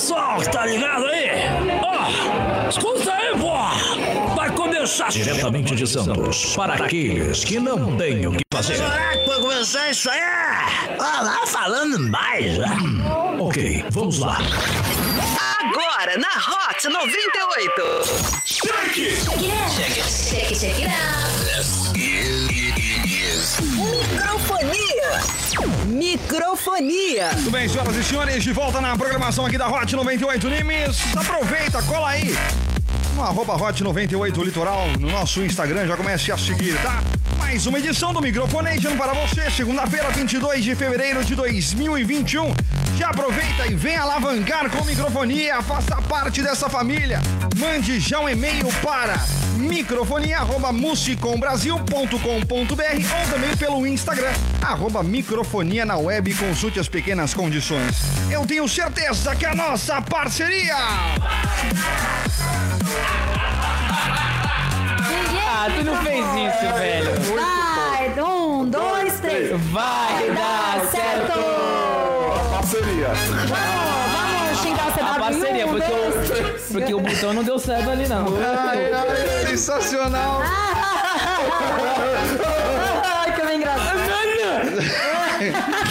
pessoal que tá ligado aí? Ó, escuta aí, pô! Vai começar Diretamente de Santos, para aqueles que não têm o que fazer. Será que vai começar isso aí? Ah, lá falando mais, né? Ok, vamos lá. Agora na Hot 98. Check it, check it out. Microfonia. Microfonia. Muito bem, senhoras e senhores, de volta na programação aqui da Hot 98 Nimes. Aproveita, cola aí no arroba Hot 98 Litoral, no nosso Instagram, já comece a seguir, tá? Mais uma edição do Microfonation para você, segunda-feira, 22 de fevereiro de 2021. Já aproveita e vem alavancar com microfonia, faça parte dessa família. Mande já um e-mail para microfonia@musicombrasil.com.br ou também pelo Instagram, arroba microfonia na web e consulte as pequenas condições. Eu tenho certeza que a nossa parceria Ah, tu não fez isso, velho. Vai, um, dois, três. Vai dar certo! Parceria. Vamos, vamos xingar o CW. A parceria, um, porque dois, o, porque o botão não deu certo ali, não. Ai, ai, sensacional. Ai, que engraçado.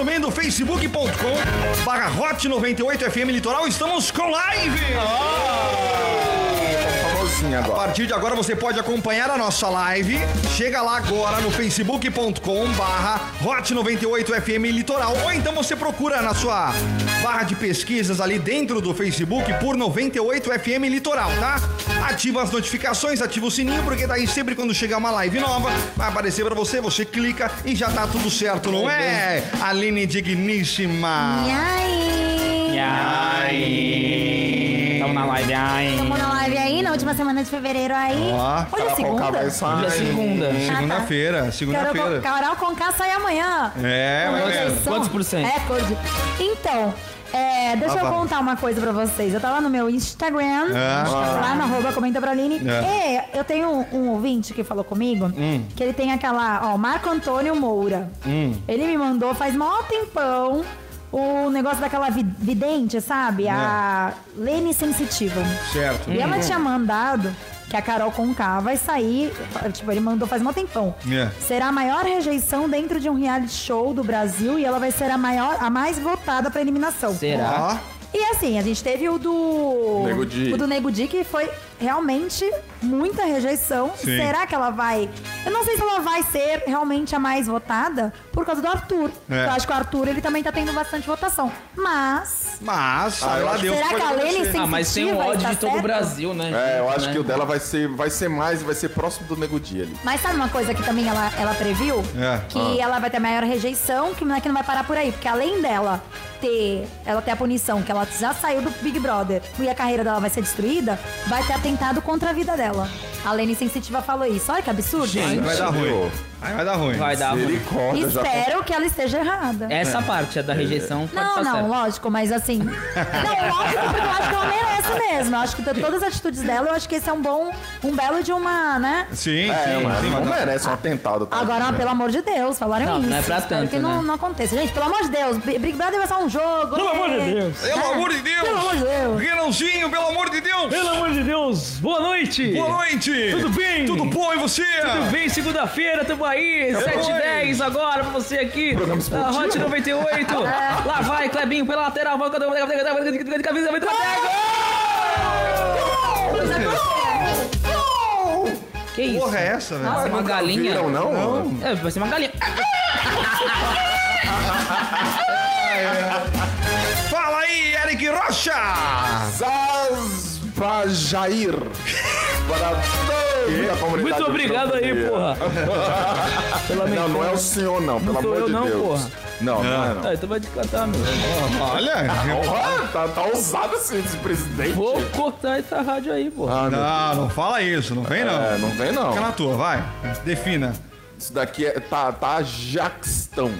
também do facebook.com barra Hot 98 FM Litoral, estamos com live! Famosinha A agora. partir de agora você pode acompanhar a nossa live. Chega lá agora no facebook.com barra Hot 98 FM Litoral. Ou então você procura na sua barra de pesquisas ali dentro do Facebook por 98 FM Litoral, tá? Ativa as notificações, ativa o sininho, porque daí sempre quando chegar uma live nova, vai aparecer pra você, você clica e já tá tudo certo, não é? Aline Digníssima. E aí? Ai. Tamo na live, ai. Última semana de fevereiro aí. Ó, Hoje é segunda? vai sair. Hoje é segunda. Segunda-feira, segunda-feira. Carol Conká sai amanhã. É, mas-. Quantos por cento? É, cor de... Então, é, deixa Ah, eu contar uma coisa pra vocês. Eu tava no meu Instagram, Ah. lá no arroba comenta pra Aline. É. E eu tenho um, um ouvinte que falou comigo, Hum. que ele tem aquela, ó, Marco Antônio Moura. Hum. Ele me mandou faz mó tempão o negócio daquela vi- vidente, sabe? A Lene Sensitiva. Certo. E ela tinha mandado que a Carol Conká vai sair, tipo, ele mandou faz mó tempão. É. Será a maior rejeição dentro de um reality show do Brasil e ela vai ser a maior, a mais votada pra eliminação. Será? E assim, a gente teve o do. Nego Di. O do Nego Di, que foi realmente muita rejeição. Sim. Será que ela vai. Eu não sei se ela vai ser realmente a mais votada por causa do Arthur. É. Eu acho que o Arthur ele também tá tendo bastante votação. Mas. Mas, sabe eu lá acho- Deus será que a Lene sensitiva Ah, mas tem vai ódio de todo o? Brasil, né? É, eu acho Né? que o dela vai ser, vai ser mais, vai ser próximo do Nego Dia ali. Mas sabe uma coisa que também ela, ela previu? É. Que ela vai ter maior rejeição, que não é que não vai parar por aí. Porque além dela ter, ela ter a punição, que ela já saiu do Big Brother e a carreira dela vai ser destruída, vai ter atentado contra a vida dela. A Lene Sensitiva falou isso. Olha que absurdo. Aí vai dar ruim. Aí vai dar ruim. Vai dar ruim. Espero que ela esteja errada. Essa parte é da rejeição. pode Não, estar não, certo. lógico, mas assim. Não, lógico, porque eu acho que ela merece mesmo. Eu acho que de todas as atitudes dela, eu acho que esse é um bom, um belo de uma, né? Sim, É, sim, mas sim. não merece um atentado. tá? Agora, pelo amor de Deus, falaram Não, isso. não é pra Espero tanto, que não, né? não aconteça. Gente, pelo amor de Deus, Big Brother vai ser um jogo. Pelo né? amor de Deus. Pelo É. amor de Deus! Pelo amor de Deus. Renãozinho, pelo amor de Deus! Pelo amor de Deus, boa noite! Boa noite! Tudo bem? Tudo bom e você? Tudo bem, segunda-feira, tamo aí, 7 h 10 agora pra você aqui, Programa na. Hot 98. Lá vai, Clebinho, pela lateral, vai, de camisa, vai, Que isso? Porra, é essa, velho? Nossa, uma galinha. Viram, não? É, vai ser uma galinha. Fala aí, Eric Rocha! Zaz pra Jair. Para toda a comunidade. Muito obrigado aí, porra. Pela Não, não é o senhor, não, pelo Não sou amor eu de não, Deus. porra. Não, não é, não. Ah, então vai te catar, meu. Olha! Porra, tá, tá ousado assim esse presidente. Vou cortar essa rádio aí, porra. Ah, Não, não fala isso, não vem não. É, não vem não. Fica na tua, vai. Defina. Isso daqui é tá, Tajaquistão.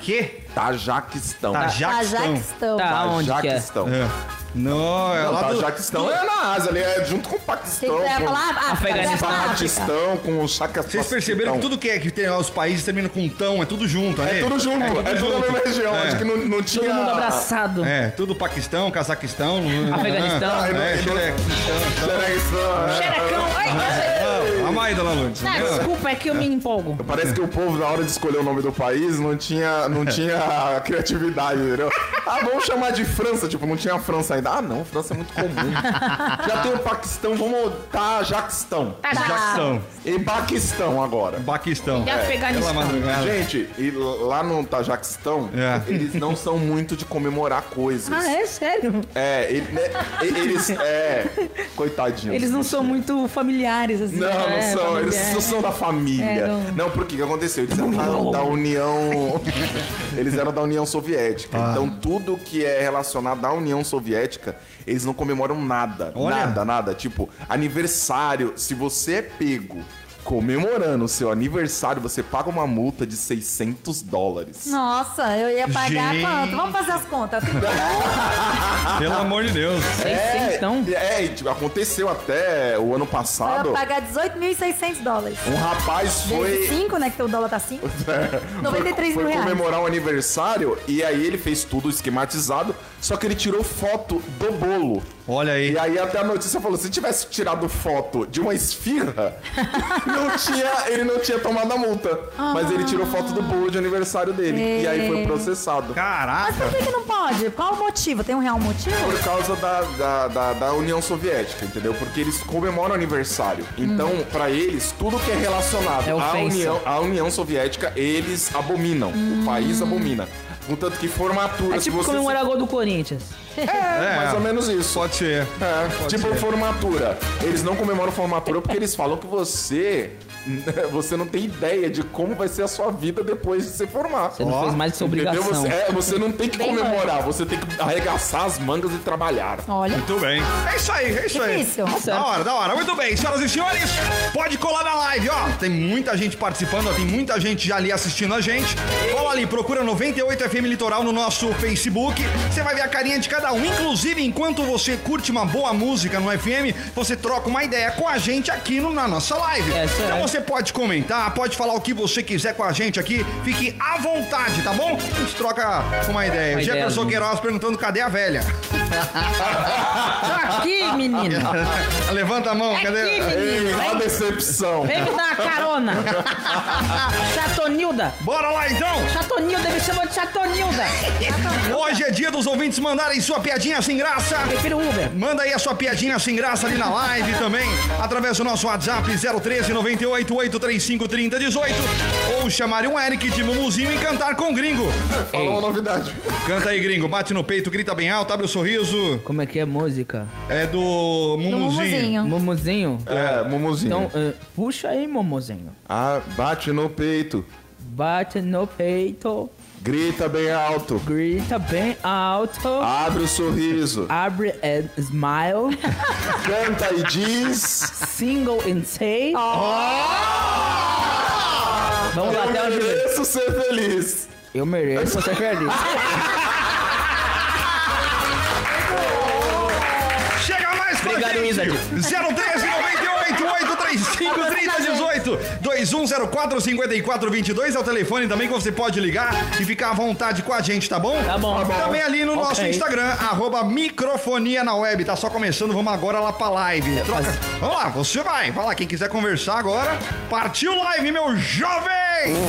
Que? Tajaquistão. A Tajaquistão. Jaquistão. Tá, onde que é? Tajaquistão. É. Não, é lá tá, do... Jaquistão é na Ásia, ali é junto com o Paquistão. que com falar África, Afeganistão. Paquistão, com o Chaca Vocês perceberam que tudo que é que tem lá, os países terminam com tão, é tudo junto, É né? tudo junto, é, tudo na mesma região. É. Acho que não, não tinha. Todo mundo abraçado. É, tudo Paquistão, Cazaquistão... Afeganistão. É, Xerequistão. Xerecão. Ai, A mais, dona Lourdes. ah, desculpa, é que eu me empolgo. Parece que o povo, na hora de escolher o nome do país, não tinha, não tinha criatividade, entendeu? Ah, vamos chamar de França. Tipo, não tinha França ainda. Ah, não, França é muito comum. Já tem o Paquistão, vamos tá Jaquistão. Tá, já. Jaquistão. E Paquistão agora. Paquistão. E Afeganistão. Pela madrugada. Gente, e lá no Tajaquistão, É. eles não são muito de comemorar coisas. Ah, é sério? É, ele- né, eles. É. Coitadinhos. Eles não são muito familiares, assim. Não, não né? são, eles Familiar. não são da família. É, não. não. porque o que aconteceu? Eles eram da, da União. eles eram da União Soviética. Ah. Então tudo que é relacionado à União Soviética, eles não comemoram nada. Olha. Nada, nada. Tipo, aniversário, se você é pego comemorando o seu aniversário, você paga uma multa de 600 dólares. Nossa, eu ia pagar Gente. quanto? Vamos fazer as contas. Pelo amor de Deus. É, então? é, e, tipo, aconteceu até o ano Eu passado. ia pagar 18.600 dólares. Um rapaz foi. Vezes 5, né? Que o dólar tá 5. 93 foi mil reais. comemorar um aniversário e aí ele fez tudo esquematizado, só que ele tirou foto do bolo. Olha aí. E aí até a notícia falou, se tivesse tirado foto de uma esfirra, não tinha, ele não tinha tomado a multa. Mas ele tirou foto do bolo de aniversário dele. E aí foi processado. Mas Caraca. por que, que não pode? Qual o motivo? Tem um real motivo? Por causa da, da, da, da União Soviética, entendeu? Porque eles comemoram aniversário. Então, pra eles, tudo que é relacionado É à. União, à União Soviética, eles abominam. O país abomina. Contanto que formatura, É tipo você... comemorar gol do Corinthians. É, mais ou menos isso. Pode ser. É, tipo formatura. Eles não comemoram formatura porque eles falam que você você não tem ideia de como vai ser a sua vida depois de se formar. Você não fez mais que sua obrigação. Você, é, você não tem que Bem comemorar, você tem que arregaçar as mangas e trabalhar. Olha. Muito bem. É isso aí, é isso aí. Difícil. Da hora, da hora. Muito bem, senhoras e senhores, pode colar na live, ó. Tem muita gente participando, ó, tem muita gente já ali assistindo a gente. Cola ali, procura 98 FM Litoral no nosso Facebook. Você vai ver a carinha de cada um. Inclusive, enquanto você curte uma boa música no FM, você troca uma ideia com a gente aqui no- na nossa live. É, isso então é. você pode comentar, pode falar o que você quiser com a gente aqui. Fique à vontade, tá bom? A gente troca uma ideia. Uma Jefferson ideia, Queiroz perguntando cadê a velha. Tô aqui, menino. Levanta a mão, cadê? Aqui, Ei, a decepção. Vem me dar uma carona. Chatonilda. Bora lá então! Chatonilda, me chamou de Chatonilda. Hoje é dia dos ouvintes mandarem sua piadinha sem graça. Prefiro Uber. Manda aí a sua piadinha sem graça ali na live também, através do nosso WhatsApp 013 98 835 3018 ou chamar um Eric de Mumuzinho e cantar com gringo. Fala uma novidade. Canta aí, gringo, bate no peito, grita bem alto, abre o sorriso. Como é que é música? É do Mumuzinho. Mumuzinho. Momozinho? É, Mumuzinho. Então, eh, puxa aí, Momozinho. Ah, bate no peito, Bate no peito, grita bem alto, grita bem alto, abre o sorriso, abre and smile, canta e diz. single and say. Vamos lá, até Eu o Juliano. mereço ser feliz. Eu mereço ser feliz. Obrigado. Wizard. 013 98 835 3018 2104 5422 é o telefone também que você pode ligar e ficar à vontade com a gente, tá bom? Tá bom. Tá bom. Também ali no nosso Ok. Instagram, arroba microfonia na web. Tá só começando, vamos agora lá pra live. Troca- mas- Vamos lá, você vai. Vai lá, quem quiser conversar agora, partiu live, meu jovem!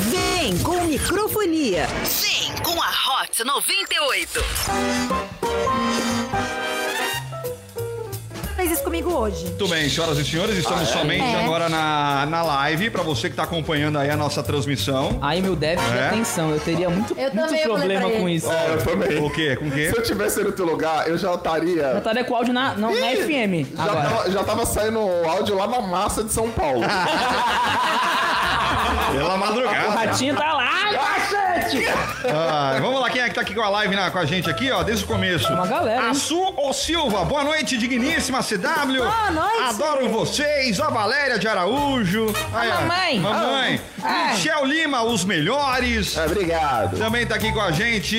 Vem com microfonia. Vem com a Hot 98. Comigo hoje. Muito bem, senhoras e senhores, estamos somente É. agora na, na live, pra você que tá acompanhando aí a nossa transmissão. Aí, meu déficit de É? atenção. Eu teria muito, Eu muito problema com isso. É, eu também. O quê? Com o quê? Se eu tivesse no teu lugar, eu já estaria. estaria com o áudio na, não, na Ih, FM Já agora. tava, já tava saindo o áudio lá na massa de São Paulo. Pela O madrugada. ratinho tá lá. Podcast. Ah, vamos lá, quem é que tá aqui com a live na- com a gente aqui, ó, desde o começo? Uma galera, hein? A Su O Silva, boa noite, digníssima CW. Boa noite. Adoro vocês. A Valéria de Araújo. Aí, ó, mamãe. Mamãe. Ah. Michel Lima, os melhores. Obrigado. Também tá aqui com a gente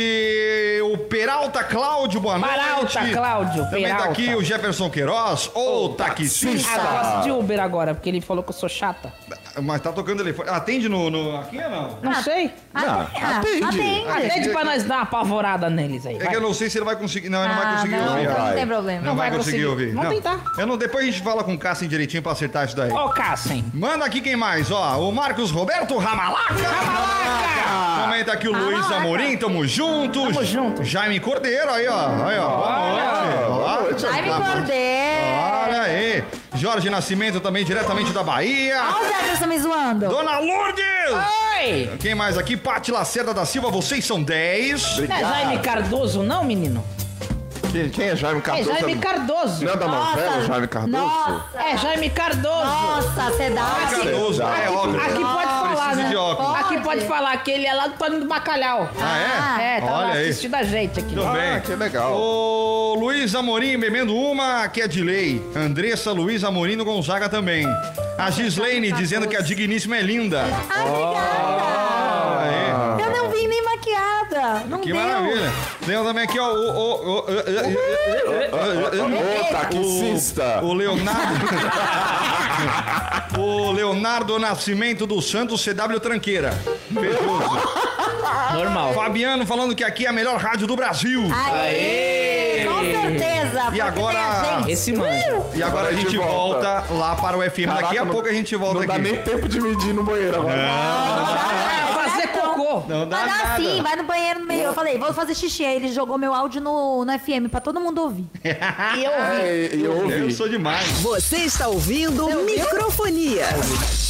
o Peralta Cláudio, boa noite. Peralta, Cláudio, Também tá Peralta. aqui o Jefferson Queiroz, ou taxista. Ah, eu gosto de Uber agora, porque ele falou que eu sou chata. Mas tá tocando telefone. Atende no, no- aqui ou não? Não sei. Ah, atende. atende. Atende pra nós dar uma apavorada neles aí. É vai. que eu não sei se ele vai conseguir. Não, ele não vai Ah, conseguir não, ouvir. não, vai. tem problema. Não vai vai conseguir conseguir. ouvir. Vamos tentar. Eu não, depois a gente fala com o Cássio direitinho pra acertar isso daí. Ô, Cassem. Manda aqui quem mais, ó. O Marcos Roberto Ramalaca. Ramalaca. Comenta aqui o Luiz Ramalaca. Amorim, tamo junto. Tamo junto. Jaime Cordeiro, aí, ó. Aí, ó. Boa noite. Boa noite, Ai, me bom. Cordeiro. Olha aí. Jorge Nascimento também diretamente da Bahia. Olha o me zoando. Dona Lourdes. Oi! Quem mais aqui? Pati Lacerda da Silva, vocês são 10. Não é Jaime Cardoso, não, menino? Quem, quem é Jaime É Cardoso? Jaime Cardoso. Não é da novela, Jaime Cardoso? Nossa. É Jaime Cardoso. Nossa, você dá. Cardoso, é óbvio. Aqui pode falar, né? de óculos. Aqui pode falar que ele é lá do Toninho do Bacalhau. Ah, é? É, tá Olha lá aí. assistindo a gente aqui. Tudo bem. Ah, que legal. O Luiz Amorim bebendo uma, que é de lei. Andressa Luiz Amorim no Gonzaga também. A Gislaine dizendo que a digníssima é linda. Ah, obrigada. Aí. Eu não vim nem maquiada. Não Que deu. maravilha. Tem também aqui, ó, o... o, o, Ô, taxista. o, o Leonardo... o Leonardo Nascimento do Santos CW Tranqueira. Beijoso. Normal. Fabiano falando que aqui é a melhor rádio do Brasil. Aê! Com certeza. porque agora-. Esse manja. E agora a gente volta lá para o FM. Daqui a não- pouco a gente volta Não aqui. dá nem tempo de medir no banheiro agora. É, fazer Não dá Vai dar nada. sim, vai no banheiro no meio. Eu falei, vou fazer xixi. Aí ele jogou meu áudio no, no FM pra todo mundo ouvir. E eu ouvi. É, e eu Eu ouvi. sou demais. Você está ouvindo microfonia.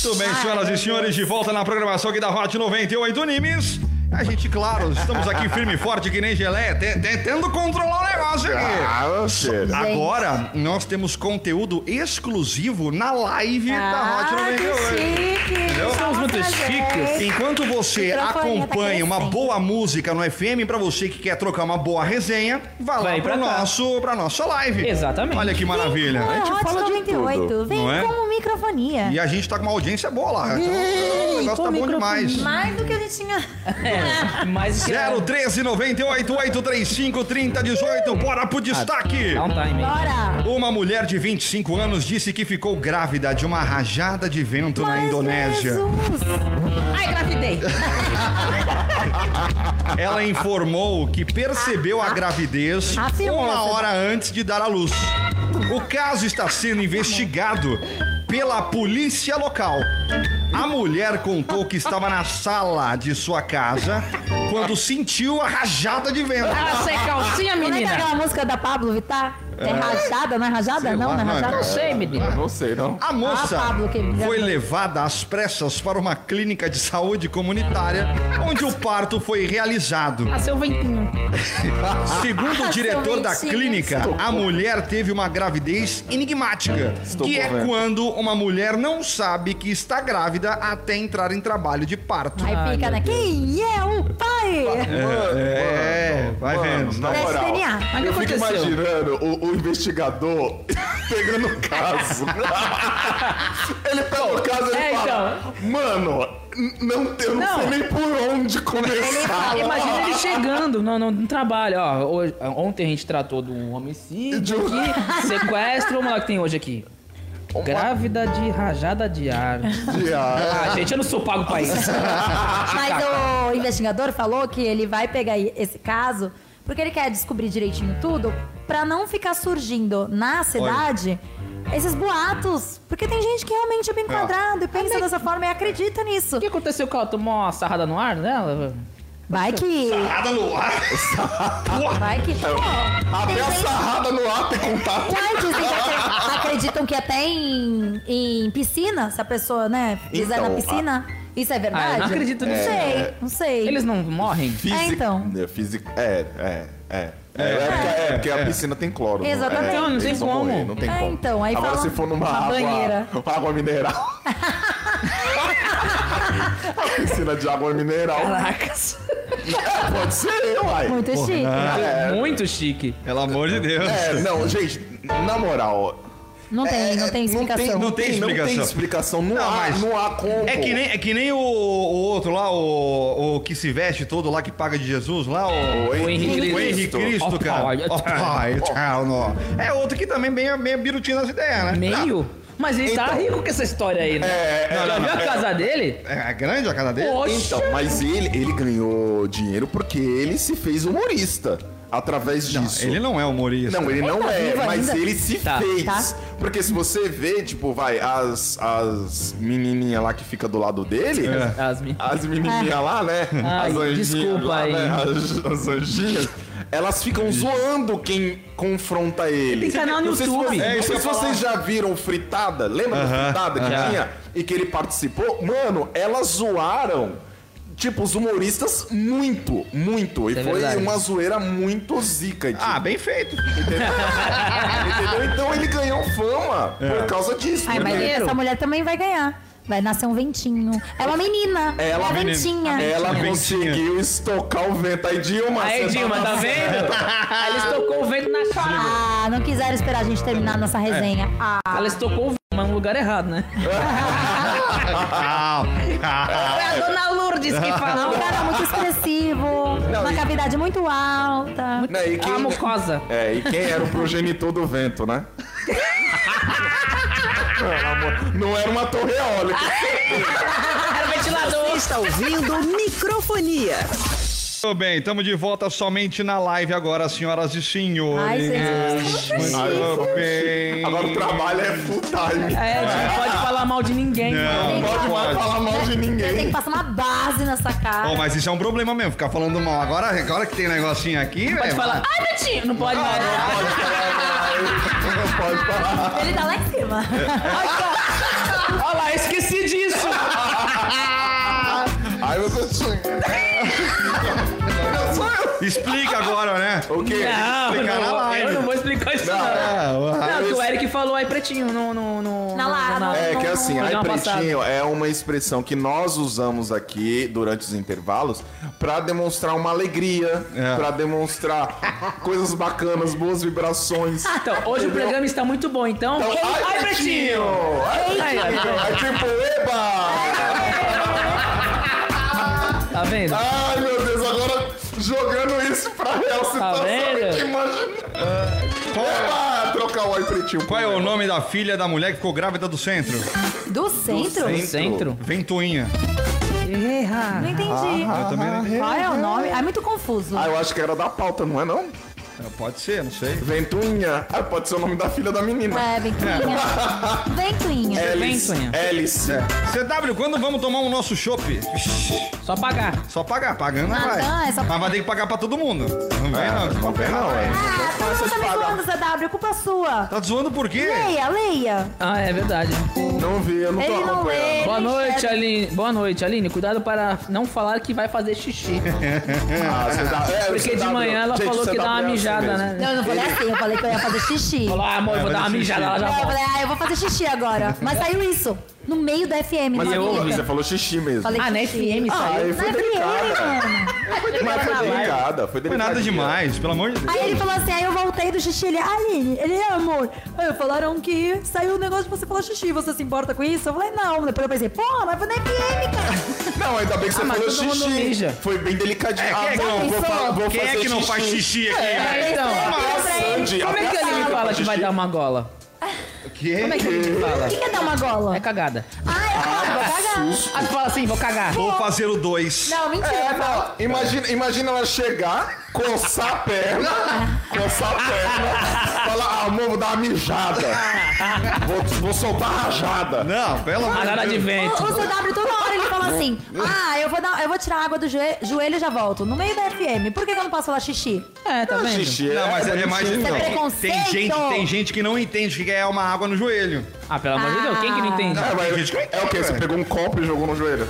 Tudo bem, senhoras e senhores, de volta na programação aqui da Hot 98 Nimes. A gente, claro, estamos aqui firme e forte que nem geleia, te- tentando controlar o negócio aqui. Ah, sério. Agora, nós temos conteúdo exclusivo na live da Hot Ah, que 98. chique. Entendeu? Somos muito chiques. gente. Enquanto você tá acompanha uma boa música no FM, pra você que quer trocar uma boa resenha, vá lá Vai pra cá. nosso, pra nossa live. Exatamente. Olha que maravilha. Vem com a Hot fala de 98. tudo, Vem não é? como microfonia. E a gente tá com uma audiência boa lá. Então, o negócio tá bom demais. Mais do que a gente tinha. É, mas que 013 98 835 3018. Bora pro destaque. Dá um time. Bora. Uma mulher de 25 anos disse que ficou grávida de uma rajada de vento na Indonésia. Jesus. Ai, gravidei. Ela informou que percebeu a gravidez Afirmou, uma hora antes de dar à luz. O caso está sendo investigado pela polícia local. A mulher contou que estava na sala de sua casa quando sentiu a rajada de vento. Ela sem calcinha, Como é que é menina. aquela música da Pablo Vittar? É rajada, não é rajada? Sei Não, lá, não é é. rajada? Não sei, menina. Não sei, não. A moça Ah, Pablo, que- foi levada às pressas para uma clínica de saúde comunitária, onde o parto foi realizado. Nasceu ventinho. Segundo o diretor da clínica, a mulher teve uma gravidez enigmática, Estou que é quando uma mulher não sabe que está grávida até entrar em trabalho de parto. Aí fica, né? Quem é o pai? É, vai vendo. Na moral, DNA. Mas o que eu fico imaginando o, o investigador pegando o caso. ele pega o caso e ele É, fala, mano, n- não, eu não, Não. sei nem por onde começar. Imagina ele chegando no, no, no trabalho, ó. Hoje- ontem a gente tratou de um homicídio De um- aqui, sequestro. Vamos lá que tem hoje aqui. Grávida de rajada de ar. Ah, Ah, gente, eu não sou pago pra isso. Mas o investigador falou que ele vai pegar esse caso porque ele quer descobrir direitinho tudo pra não ficar surgindo na cidade esses boatos. Porque tem gente que realmente é bem quadrado e pensa dessa forma e acredita nisso. O que aconteceu com ela? Tomou uma sarrada no ar dela? Vai que. Nada no ar. Vai que. Até tem a gente- sarrada no ar tem contato. Uai, dizem que acre- acreditam que até em, em piscina, se a pessoa, né, fizer Então, na piscina, isso é verdade? Ah, eu não acredito Não nisso. sei, não sei. Eles não morrem? Física, então. É, física, é, é, é. É, é, porque, é, porque a piscina tem cloro. Exatamente. É, Não, não tem como. morrer, não tem É, como. então, aí Agora fala se for numa uma água, banheira. água mineral. a piscina de água mineral. Caracas. Pode ser, uai. Muito chique. Muito chique. Pelo amor de Deus. É, não, gente, na moral. Não tem, não tem explicação. não tem Não tem explicação. explicação. Não, Não, há, mas não há como. É que nem, é que nem o, o outro lá, o, o que se veste todo lá, que paga de Jesus lá, o... O Henrique O Henrique Cristo, cara. pai. É outro que também meio, meio birutinho nas ideias, né? Meio? Mas ele tá Então. rico com essa história aí, né? É, Já não, viu não, a casa dele? É grande a casa dele? Oxe. Então, mas ele, ele ganhou dinheiro porque ele se fez humorista através disso. Ele não é humorista. Não, ele não tá é, mas ainda? ele se Tá. fez. Tá. Porque se você vê, tipo, vai, as, as menininhas lá que fica do lado dele, É. As mi- as menininhas lá, né? Ai, as anjinhas desculpa lá, aí. né? As, as anjinhas. Elas ficam zoando quem confronta ele. Tem canal no se YouTube. vocês- É, não sei que se ia vocês já viram Fritada. Lembra do Fritada que aham. tinha? E que ele participou? Mano, elas zoaram. Tipo, os humoristas muito, muito. E é foi verdade. uma zoeira muito zica. Tipo, Ah, bem feito. Entendeu? Então ele ganhou fama por causa disso. Ai, mas essa mulher também vai ganhar. Vai nascer um ventinho. É uma menina. Ela- é uma ventinha. ela Ventinha. conseguiu estocar o vento. Aí, Dilma, Aí, você Dilma, tá vendo? Aí ele estocou o vento na chave. Ah, não quiseram esperar a gente terminar nossa resenha. Ah, Ela estocou o vento, mas no lugar errado, né? Foi a dona Lourdes que é um falou. cara muito expressivo, uma e- cavidade muito alta. Não, e quem- A mucosa. É, e quem era o progenitor do vento, né? Não, amor, Não era uma torre eólica. Era o ventilador. Você está ouvindo microfonia. Tudo bem, estamos de volta somente na live agora, senhoras e senhores. Ai, gente. Muito bem. Agora o trabalho é full time. É, não pode falar mal de ninguém. Não, Não pode mais falar mal de Tem que ninguém. passar uma base nessa cara. Bom, mas isso é um problema mesmo, ficar falando mal. Agora, agora que tem um negocinho aqui, Pode velho, falar, ai, Betinho, não pode mais. Pode falar. Não pode falar. Ele tá lá em cima. Olha lá, esqueci disso. Ai, meu Deus. Explica agora, né? O quê? Não, Explicar na não, live. eu não vou explicar isso não. Não, Não, que o Eric falou ai pretinho no... no, no Na lá- no- É Não, que não, assim, não, ai programa pretinho é uma expressão que nós usamos aqui durante os intervalos pra demonstrar uma alegria, É. pra demonstrar coisas bacanas, boas vibrações. Então, hoje o programa está muito bom, então... Então, ai, ai, pretinho! Ai, Ai, pretinho! ai, É tipo, eba! Tá vendo? Ai, meu jogando isso pra realce, Tá vendo? que imagina. Eba! Trocar o ai pretinho. Qual é o nome da filha da mulher que ficou grávida do centro? Do centro? No centro? Ventoinha. Erra. Não entendi. Eu também não entendi. Qual é o nome? É muito confuso. Ah, eu acho que era da pauta, não é não? Pode ser, não sei. Ventunha. Ah, pode ser o nome da filha da menina. É, ventoinha. Ventoinha. Hélice. Ventunha. Hélice. CW, quando vamos tomar o nosso chopp? Só pagar. Só pagar, pagando não Ah, vai. não, é só- Mas vai ter que pagar pra todo mundo. Não vem não, Não que vem não, é. Ah, todo mundo tá me zoando, CW. É culpa sua. Tá zoando por quê? Leia, leia. Ah, é verdade. Não vi, eu não tô Ele não acompanhando. lê. Boa ele noite, enxerga. Aline. Boa noite, Aline. Cuidado para não falar que vai fazer xixi. Ah, você dá- é, Porque você de dá- manhã ela Gente, falou você que dá uma assim mijada, mesmo. né? Não, eu não falei assim. Eu falei que eu ia fazer xixi. Falou, ah, amor, eu vou É, dar uma fazer mijada, xixi. ela já Não, eu volta. falei, ah, eu vou fazer xixi agora. Mas saiu isso. No meio da FM. Mas eu ouvi. você falou xixi mesmo. Falei Ah, na. FM Ah, saiu. aí foi Na FM, delicada. foi delicada, foi Foi delicada. nada demais, pelo amor de Deus. Aí ele falou assim, aí eu voltei do xixi, ele, Aline, ele é amor. Aí falaram que saiu o negócio de você falar xixi, você se importa com isso? Eu falei, não. Depois eu pensei, pô, mas foi na FM, cara. Não, ainda bem que você Ah, falou xixi. Foi bem delicadinho. É, quem é que ah, não- não, vou, fa- vou Quem é que não faz xixi aqui? É, então. Sandy, Como é que a Aline fala que vai dar uma gola? Que? Como é que a Aline fala? O que é dar uma gola? É cagada. Ah, é vou cagar. Ah, tu fala assim, vou cagar. Vou fazer o 2. Não, mentira. É, não, imagina, imagina ela chegar, coçar a perna, coçar a perna, falar, ah, amor, vou dar uma mijada. Vou, vou soltar a rajada. Não, pelo amor Rajada de Deus. vento. O, o CW ele fala assim: Ah, eu vou, dar, eu vou tirar a água do joe- joelho e já volto. No meio da FM. Por que, que eu não posso falar xixi? É, tá vendo? Xixi, Não, mas é mais. bonitinho. Isso é preconceito. tem gente, tem gente que não entende o que é uma água no joelho. Ah, pelo amor de Deus, quem que não entende? É, mas é o quê? Você pegou um copo e jogou no joelho?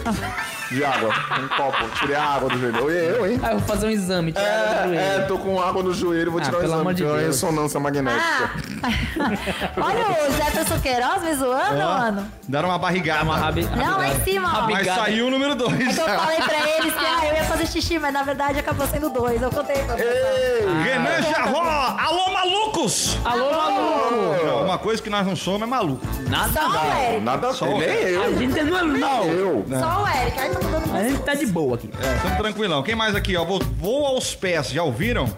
de água. Um copo. Tirei a água do joelho. Oi, eu, hein? Ah, eu vou fazer um exame. tirar do É, joelho. é, tô com água no joelho, vou Ah, tirar o pelo exame. amor de tirar uma Deus. ressonância magnética. Olha o Jefferson Queiroz me zoando, mano. Deram uma barrigada. Uma rabi... Não, lá em cima, ó. Mas Obrigado. saiu o número 2. É que eu falei pra eles que ah, eu ia fazer xixi, mas na verdade acabou sendo dois. Eu contei pra vocês. Renan Jarró, alô malucos! Alô, maluco! Uma coisa que nós não somos é maluco. Nada Só o dá. Eric. Nada Só nem eu. A gente não, não. Eu. Só o Eric. Ai, tá A gente tá de boa aqui. É, tamo tranquilão. Quem mais aqui, ó? Vou, vou aos pés, já ouviram?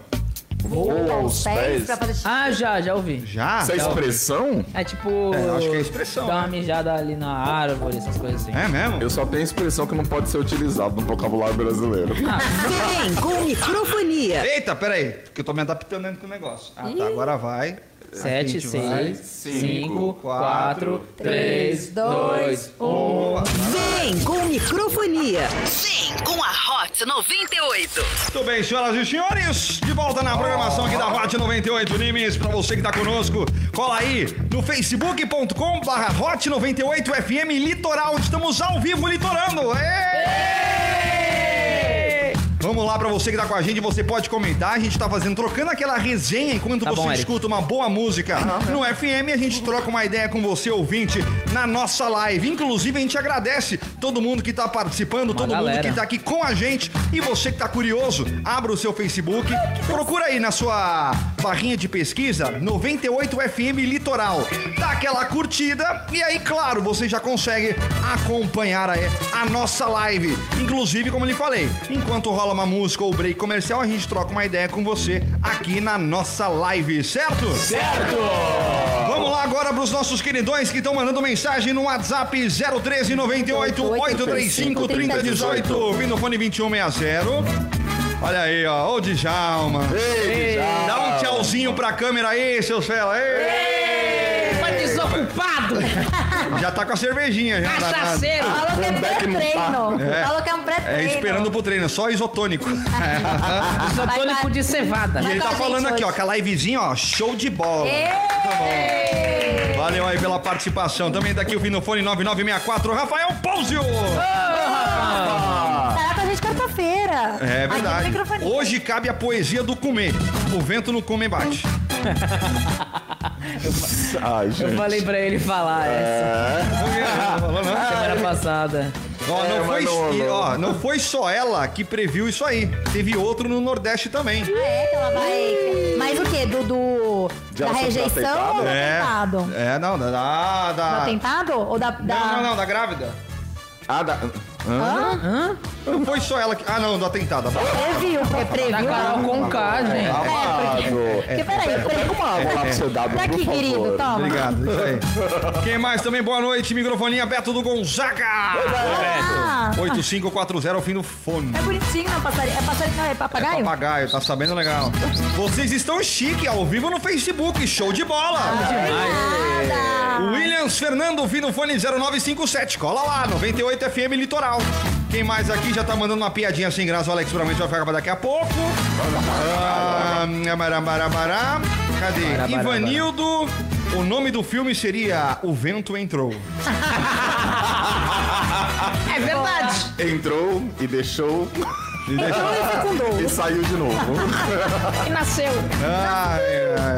Voa aos pés. pra fazer xixi. Ah, já, já ouvi. Já? Essa é expressão? É tipo. É, acho que é expressão, Dar uma né? mijada ali na árvore, essas coisas assim. É mesmo? Eu só tenho expressão que não pode ser utilizada no vocabulário brasileiro. Vem com microfonia. Eita, peraí, porque eu tô me adaptando dentro do negócio. Ah, tá, agora vai. Aqui a 7, gente vai. 6, Cinco, 5, 4, 3, 2, 1. Vem com microfonia. Vem com a Hot 98. Muito bem, senhoras e senhores, de volta na programação aqui da Hot 98 Nimes, pra você que tá conosco, cola aí no facebook.com barra Hot 98 FM Litoral, estamos ao vivo litorando. Ê! Vamos lá pra você que tá com a gente, você pode comentar, a gente tá fazendo, trocando aquela resenha enquanto Tá você bom, escuta uma boa música no FM, a gente troca uma ideia com você, ouvinte, na nossa live. Inclusive, a gente agradece todo mundo que tá participando, todo mundo galera. que tá aqui com a gente. E você que tá curioso, abra o seu Facebook, procura aí na sua barrinha de pesquisa 98 FM Litoral. Dá aquela curtida e aí, claro, você já consegue acompanhar aí a nossa live. Inclusive, como lhe falei, enquanto rola uma música ou break comercial, a gente troca uma ideia com você aqui na nossa live, certo? Certo! Vamos lá agora pros nossos queridões que estão mandando mensagem no WhatsApp 013 98 835 3018, vindo fone 2160. Olha aí, ó, ô Djalma. Ei, já. Dá um tchauzinho pra câmera aí, seus fela. Ei! Já tá com a cervejinha. Já, tá- Cachaceiro! Falou que é pré-treino. É. Falou que é um pré-treino. É esperando pro treino, só isotônico. Isotônico de cevada. E ele com tá falando aqui, ó, que a livezinha, ó, show de bola. Ê! Valeu aí pela participação. Também tá aqui o Vinofone 9964, Rafael Pouzio. Estará com a gente quarta-feira. É verdade. Hoje cabe a poesia do comer. O vento no come bate. Ai, Eu falei pra ele falar essa semana passada. Ó, É, não, foi, mas não- não- ó, não foi só ela que previu isso aí. Teve outro no Nordeste também. Ah, é que ela vai. Mas o quê? Do, do- da rejeição ou do É, atentado? é, não, da, da, Do atentado? Ou da. da... Não, não, não, da grávida. Ah, da... Hã? Não foi só ela que. Ah, não, do atentado. da- Previu, foi Da previu. Carol Conká, gente. É, porque. Porque peraí, Pega uma água lá pra você dar, Tá aqui, favor. querido, toma. Obrigado, isso aí. Quem mais também? Boa noite, microfoninha Beto do Gonzaga. Ah, 8540 o fim do fone. é bonitinho, não, passarinho. É passarinho, não, é papagaio? Papagaio, tá sabendo legal. Vocês estão chique ao vivo no Facebook, show de bola. Nada. Williams Fernando, fim do fone 0957. Cola lá, 98 FM Litoral. Quem mais aqui já tá mandando uma piadinha sem graça? O Alex provavelmente vai ficar pra daqui a pouco. Ah, Cadê? Ivanildo. O nome do filme seria O Vento Entrou. É verdade. Entrou e deixou Fecundou. e saiu de novo. E nasceu. Ai,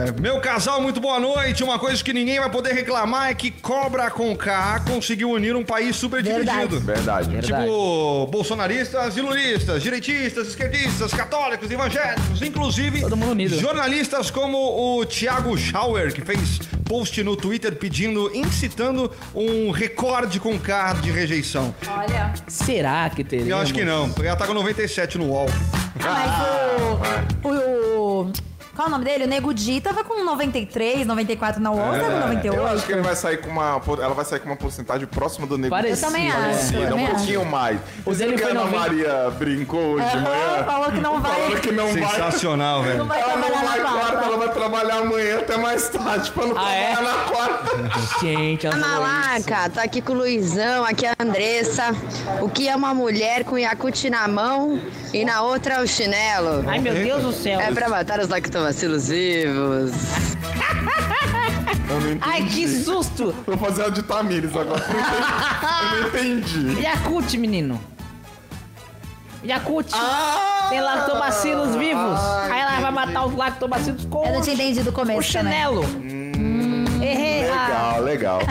ai. Meu casal, muito boa noite. Uma coisa que ninguém vai poder reclamar é que Cobra com K conseguiu unir um país super Verdade. dividido. Verdade. Verdade. Tipo, bolsonaristas e lulistas, direitistas, esquerdistas, católicos, evangélicos, inclusive Todo mundo unido. jornalistas como o Thiago Schauer, que fez post no Twitter pedindo, incitando um recorde com K de rejeição. Olha. Será que teria? Eu acho que não, porque ela tá com 97 no UOL. Ah, mas o, o. Qual é o nome dele? O Nego Di tava com 93, 94 na UOL, tá com Eu acho 98. que ele vai sair com uma. Ela vai sair com uma porcentagem próxima do. Parecido. Eu também acho. Parecida, Eu também um acho. pouquinho mais. O dele que a Ana 90. Maria brincou hoje de manhã. falou que não vai. Falando que não vai. Sensacional, Não velho. vai Ela não trabalhar vai na quarta, quarta. ela vai trabalhar amanhã até mais tarde pra não Ah, é? trabalhar na quarta. Gente, ela falou isso. Malaca, tá aqui com o Luizão, aqui é a Andressa. O que é uma mulher com Yakut na mão e na outra o chinelo? Ai, meu Deus do céu. É pra matar os lactobacilos vivos. Ai, que susto. Vou fazer a de Tamires agora. Eu não entendi. Yakut, menino. Yakult. Ah! Tem lactobacilos vivos. Aí ela vai matar os lactobacilos com Eu não tinha entendido o o começo também. chinelo. Errei. Ah, Legal, legal.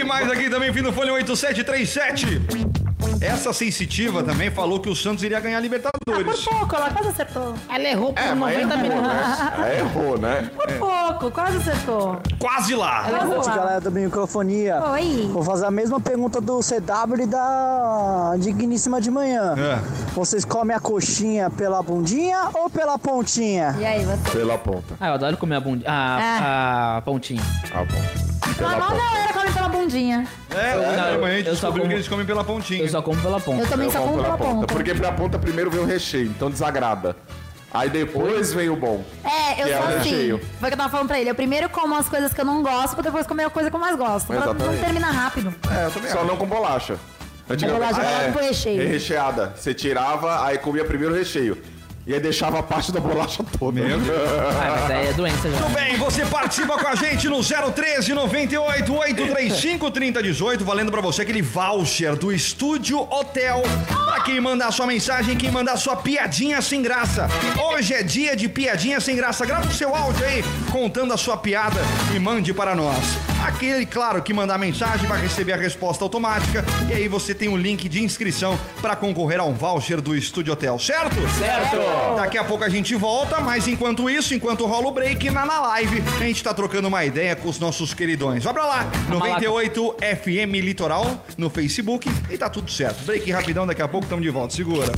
E mais aqui também, vindo Folha 8737. Essa sensitiva também falou que o Santos iria ganhar a Por Libertadores. pouco, ela quase acertou. ela errou por É, mas 90 errou, minutos. né? É, errou, né? Por pouco, quase acertou. Quase lá. Boa noite, lá. galera da microfonia. Oi. Vou fazer a mesma pergunta do CW e da Digníssima de Manhã. É. Vocês comem a coxinha pela bundinha ou pela pontinha? E aí, você? Pela ponta. Ah, eu adoro comer a bundinha. A, a pontinha. Ah, bom. A Pela maior ponta. galera come pela bundinha. É, Não, mas a gente eu só descobriu como- que eles comem pela pontinha. Eu só como pela ponta. Eu também Eu só como como pela ponta. Porque pela ponta primeiro vem o recheio, então desagrada. Aí depois vem o bom. É, eu Que é sou o assim. recheio. Foi o que eu tava falando pra ele. Eu primeiro como as coisas que eu não gosto, pra depois comer a coisa que eu mais gosto. Pra não Exatamente. terminar rápido. É, eu também Só acho. não com bolacha. bolacha é, com recheio. Recheada. Você tirava, aí comia primeiro o recheio. E aí deixava a parte da bolacha toda. Meu Deus. Ah, mas aí é doença já. Tudo bem, você participa com a gente no 013 98 835 3018, valendo pra você aquele voucher do Estúdio Hotel. Pra quem mandar sua mensagem, quem mandar sua piadinha sem graça. Hoje é dia de piadinha sem graça. Grava o seu áudio aí, contando a sua piada e mande para nós. Aquele, claro, que mandar mensagem vai receber a resposta automática. E aí você tem o link de inscrição para concorrer a um voucher do Estúdio Hotel, certo? Certo. Daqui a pouco a gente volta, mas enquanto isso, enquanto rola o break, na, na live, a gente tá trocando uma ideia com os nossos queridões. Vai pra lá, 98 FM Litoral no Facebook e tá tudo certo. Break rapidão, daqui a pouco estamos de volta. Segura.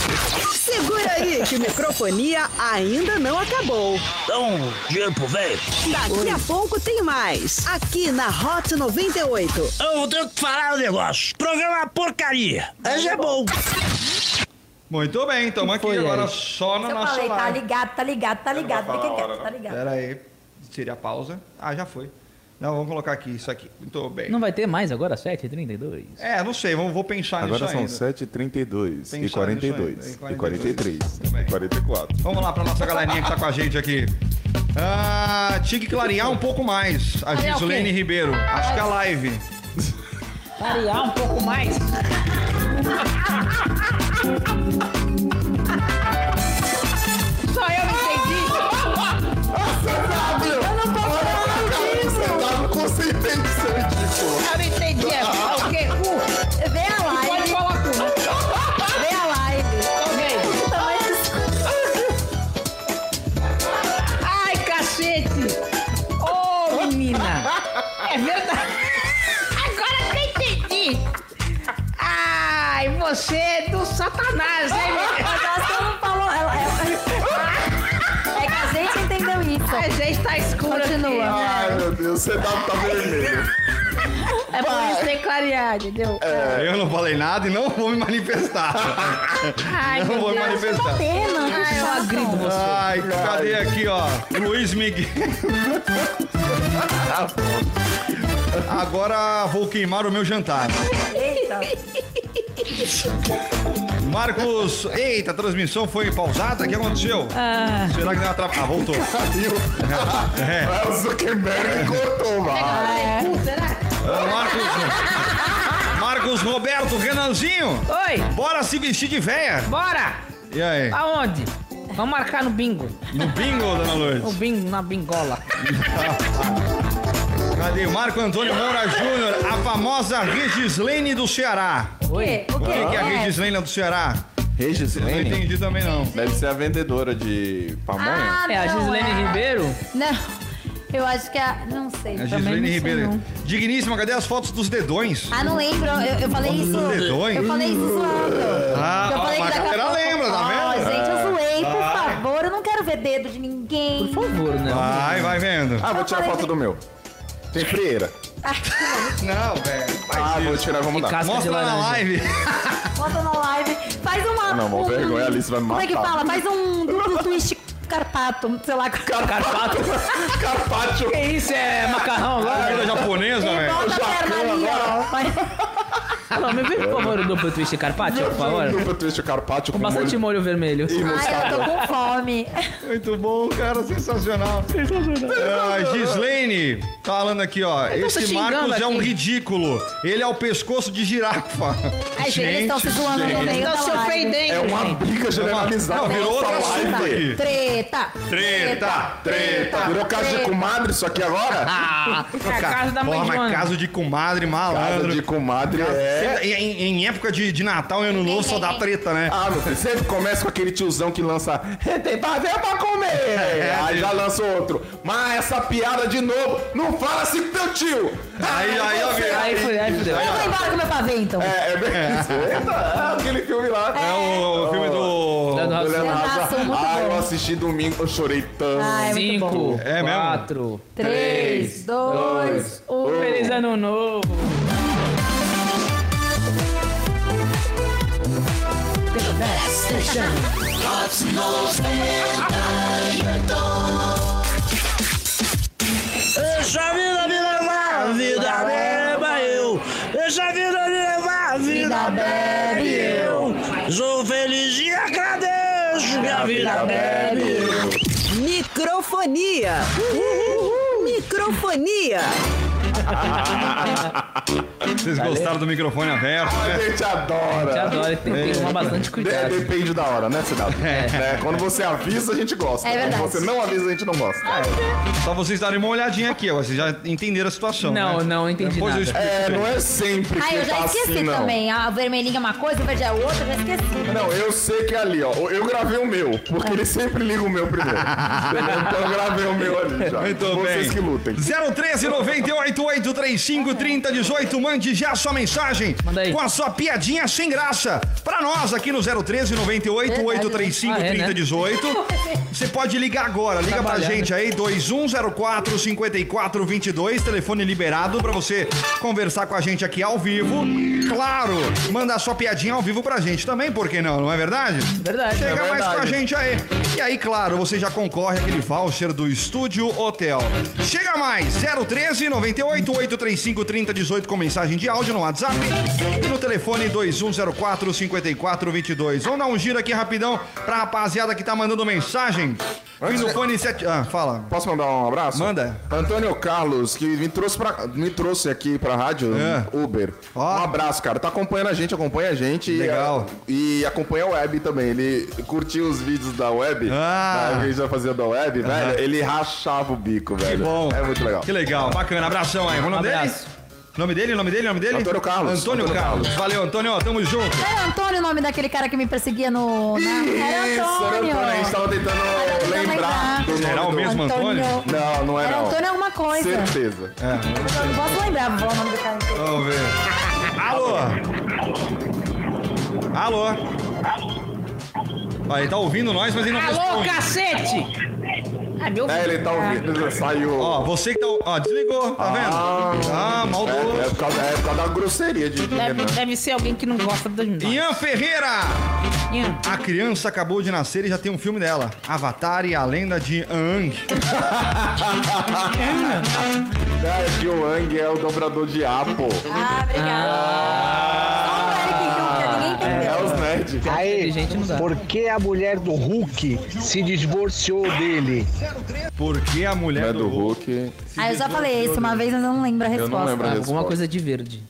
Segura aí que microfonia ainda não acabou. Dinheiro pro velho. Daqui a pouco tem mais. Aqui na Hot 98. Eu tenho que falar um negócio. Programa porcaria. Mas é bom. Muito bem, estamos aqui foi, agora Eric? só na Eu nossa falei, tá live. ligado, tá ligado, tá ligado. Fica quieto, tá ligado. Pera aí, seria a pausa. Ah, já foi. Não, vamos colocar aqui isso aqui. Muito bem. Não vai ter mais agora? 7h32? É, não sei, vamos, vou pensar Agora nisso são ainda. 7h32 Pensar e nisso 42 ainda. e 43 Tudo bem. e 44. Vamos lá pra nossa galerinha que tá com a gente aqui. Ah, tinha que clarear um pouco mais. A Clarear Gislene? Ribeiro. Acho que a live. Variar um pouco mais. Só eu não entendi. Você tá com sem intenção, ridículo. Eu não entendi. É o quê? Cu? Vê a Pode live, falar né? vê a live. Ok. Mas- Ai, cacete! Ô, menina! É verdade! Agora que eu entendi! Ai, você satanás, hein? Mas não falou. Ela, ela- É que a gente entendeu isso. A gente tá escuro Continua. aqui. Ai, meu Deus, você tá, tá vermelho. É por isso que tem que clarear, entendeu? Eu não falei nada e não vou me manifestar. Ai, não meu vou me Deus. manifestar. Pena, Ai, eu agrido você. Ai, cadê aqui, ó? Luiz Miguel. Agora vou queimar o meu jantar. Eita. Marcos, eita, a transmissão foi pausada? O que aconteceu? Ah, Será que deu uma tra... Ah, voltou. É. É o Zuckerberg cortou, mano. é. será? Marcos, Marcos Roberto Renanzinho, Oi, bora se vestir de véia. bora! E aí? Aonde? Vamos marcar no bingo. No bingo, dona No Lourdes? bingo, na bingola. Cadê? Marco Antônio Moura Júnior, a famosa Regislene do Ceará. O quê? O que, que é a Regislene do Ceará? Eu não Regislene? entendi também não. Deve ser a vendedora de pamonha. Ah, É a não, Gislene é. Ribeiro? Não, eu acho que a... Não sei. A Gislene sei, Ribeiro. não. Digníssima, cadê as fotos dos dedões? Ah, não lembro. Eu, eu falei isso. dedões? Eu falei isso zoando. Ah, eu ó, falei a que a lembra, tá Ó, vendo? gente, eu zoei, por favor. Eu não quero ver dedo de ninguém. Por favor, né? Vai, vai vendo. Ah, vou tirar falei foto do meu. Tem frieira. Não, velho. Ah, vou tirar, vamos dar. casca de Mostra na laranja. live. Bota na live. Faz uma... Não, uma um- vergonha, a Alice vai me Como é que matar. fala? Faz um duplo twist carpato, sei lá. Carpato. Carpaccio. Que isso? É macarrão agora? Comida japonesa, E velho. bota a perna ali, ó. Não, me vê, por favor, o duplo twist carpaccio, por favor. Duplo twist carpaccio Com com bastante molho vermelho. e Ai, eu tô com fome. Muito bom, cara, sensacional. Sensacional. Ah, Gislaine, falando aqui, ó. Esse Marcos é um aqui. ridículo. Ele é o pescoço de girafa. Ai, gente, eles estão se zoando no meio da Tá se ofendendo. É uma briga generalizada. Não, virou outra live. Treta! Treta, treta. Virou casa de comadre isso aqui agora? Ah, é a casa da mãe Porra, mas caso de comadre, malandro. de comadre é... Em, em- em época de, de Natal e Ano Novo só dá treta, né? Ah, meu filho, sempre começa com aquele tiozão que lança tem pavê pra comer. aí já lança outro. Mas essa piada de novo, não fala assim com teu tio. Aí, aí, ó, você- Aí foi, aí fudeu. Eu vou embora com meu pavê, então. É, é bem isso. Eita, é aquele filme lá. É o, o filme do. Leandro Do Hassum. Leandro Leandro Hassum. Hassum, muito Ah, eu assisti domingo, eu chorei tanto. Muito bom. Cinco, É mesmo? quatro, Três, dois, um. Feliz ano novo. Deixa a vida me levar, vida beba eu. Deixa a vida me levar, vida bebe eu. Sou feliz e agradeço que a vida bebe eu. Microfonia. Microfonia. Vocês gostaram do microfone aberto, A né? gente adora. Te adoro, tem tem que tomar bastante De- cuidado. depende da hora, né, Cidade? É. Quando você avisa, a gente gosta. É verdade. Quando você não avisa, a gente não gosta. Só vocês darem uma olhadinha aqui, ó. Vocês já entenderam a situação. Não, né? não entendi Depois eu nada. explico. É, não é sempre que Ai, eu já tá esqueci assim, não. também. A vermelhinha é uma coisa, o verde é outra, eu já esqueci. Não, eu sei que é ali, ó. Eu gravei o meu, porque ele sempre liga o meu primeiro. Então eu gravei o meu ali já. Muito Vocês bem. que lutem. 013 98 835 3018. Mande já sua mensagem Manda aí. com a sua piadinha sem graça. Pra nós aqui no 013 98 835 Ah, é, né? 3018. Você pode ligar agora. Liga pra gente aí, 2104 5422. Telefone liberado pra você conversar com a gente aqui ao vivo. Claro, mandar sua piadinha ao vivo pra gente também, por que não? Não é verdade? Verdade. Chega É mais com a gente aí. E aí, claro, você já concorre àquele voucher do Estúdio Hotel. Chega mais, 013 98 835 3018 com mensagem de áudio no WhatsApp e no telefone 2104 5422. Vamos dar um giro aqui rapidão pra rapaziada que tá mandando mensagem. Vim no fone 7. Ah, fala. Posso mandar um abraço? Manda. Antônio Carlos, que me trouxe, pra, me trouxe aqui pra rádio É. Uber. Ó. Um abraço, cara. Tá acompanhando a gente, acompanha a gente. e- Legal. E, acompanha a web também. Ele curtiu os vídeos da web. Ah. Que a gente vai fazer da web, velho. Ele rachava o bico, velho. Bom. É muito legal. Que legal, bacana. Abração aí. O nome dele? Abraço. Nome dele, nome dele, nome dele? Antônio Carlos. Antônio, Antônio Carlos. Carlos. Valeu, Antônio. Tamo junto. Era Antônio o nome daquele cara que me perseguia no. Na... Isso, Era era Antônio. Antônio. A gente tava tentando tentando lembrar do nome Será o mesmo Antônio? Não, não é Era não. Antônio alguma coisa. Certeza. Eu não posso lembrar, vou falar o nome do cara. inteiro. Vamos ver. Alô? Alô? Ó, ele tá ouvindo nós, mas ele não Alô, responde. cacete! Ah, meu É, ele tá ouvindo, saiu... Ó, você que tá. Ó, desligou, tá vendo? Ah, É, maldoso. é, por causa, é por causa da grosseria de, de Deve, Renan. deve ser alguém que não gosta da gente. Ian Ferreira! Ian. A criança acabou de nascer e já tem um filme dela. Avatar e a lenda de Aang. É que o Ang é o dobrador de A, pô. Ah, obrigada. Só É nerds. Aí, não por que a mulher do Hulk se divorciou dele? Porque a mulher É do do Hulk. Hulk. Ah, eu já falei isso uma vez, mas eu não lembro a Eu resposta. não lembro a Alguma resposta. coisa de verde.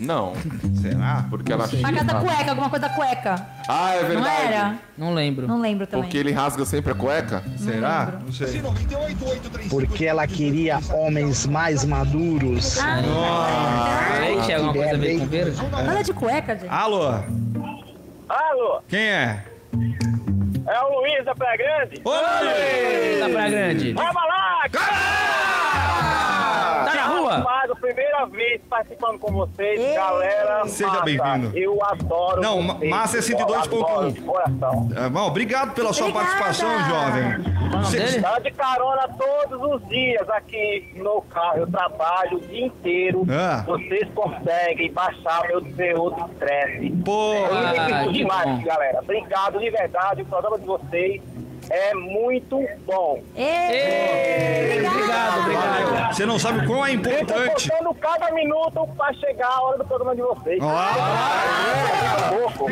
Não, Será? porque ela A casa da cueca, alguma coisa da cueca. Ah, é Não verdade. era? Não lembro. Não lembro também. Porque ele rasga sempre a cueca? Será? Não sei. Porque ela queria homens mais maduros. Falei que tinha alguma coisa ver com verde? Nada de cueca, gente. Alô? Alô, Quem é? é o Luiz da Praia Grande? Oi! Tá pra grande. Vamos lá! Tá na rua? Amado, primeira vez participando com vocês, galera. Seja bem-vindo. Eu adoro. Não, vocês, massa é 102.1. adoro de coração. Bom, obrigado pela sua Obrigada. participação, jovem. Qual o nome Cê- dele? Tá de carona todos os dias aqui no carro. Eu trabalho o dia inteiro. Ah. Vocês conseguem baixar meu conteúdo de estresse. Pô, Ah, muito que demais, bom. galera. Obrigado de verdade. O programa de vocês é muito bom. Ê, Ei, Obrigado, obrigado. Você não sabe o quão é importante. Contando cada minuto pra chegar a hora do programa de vocês.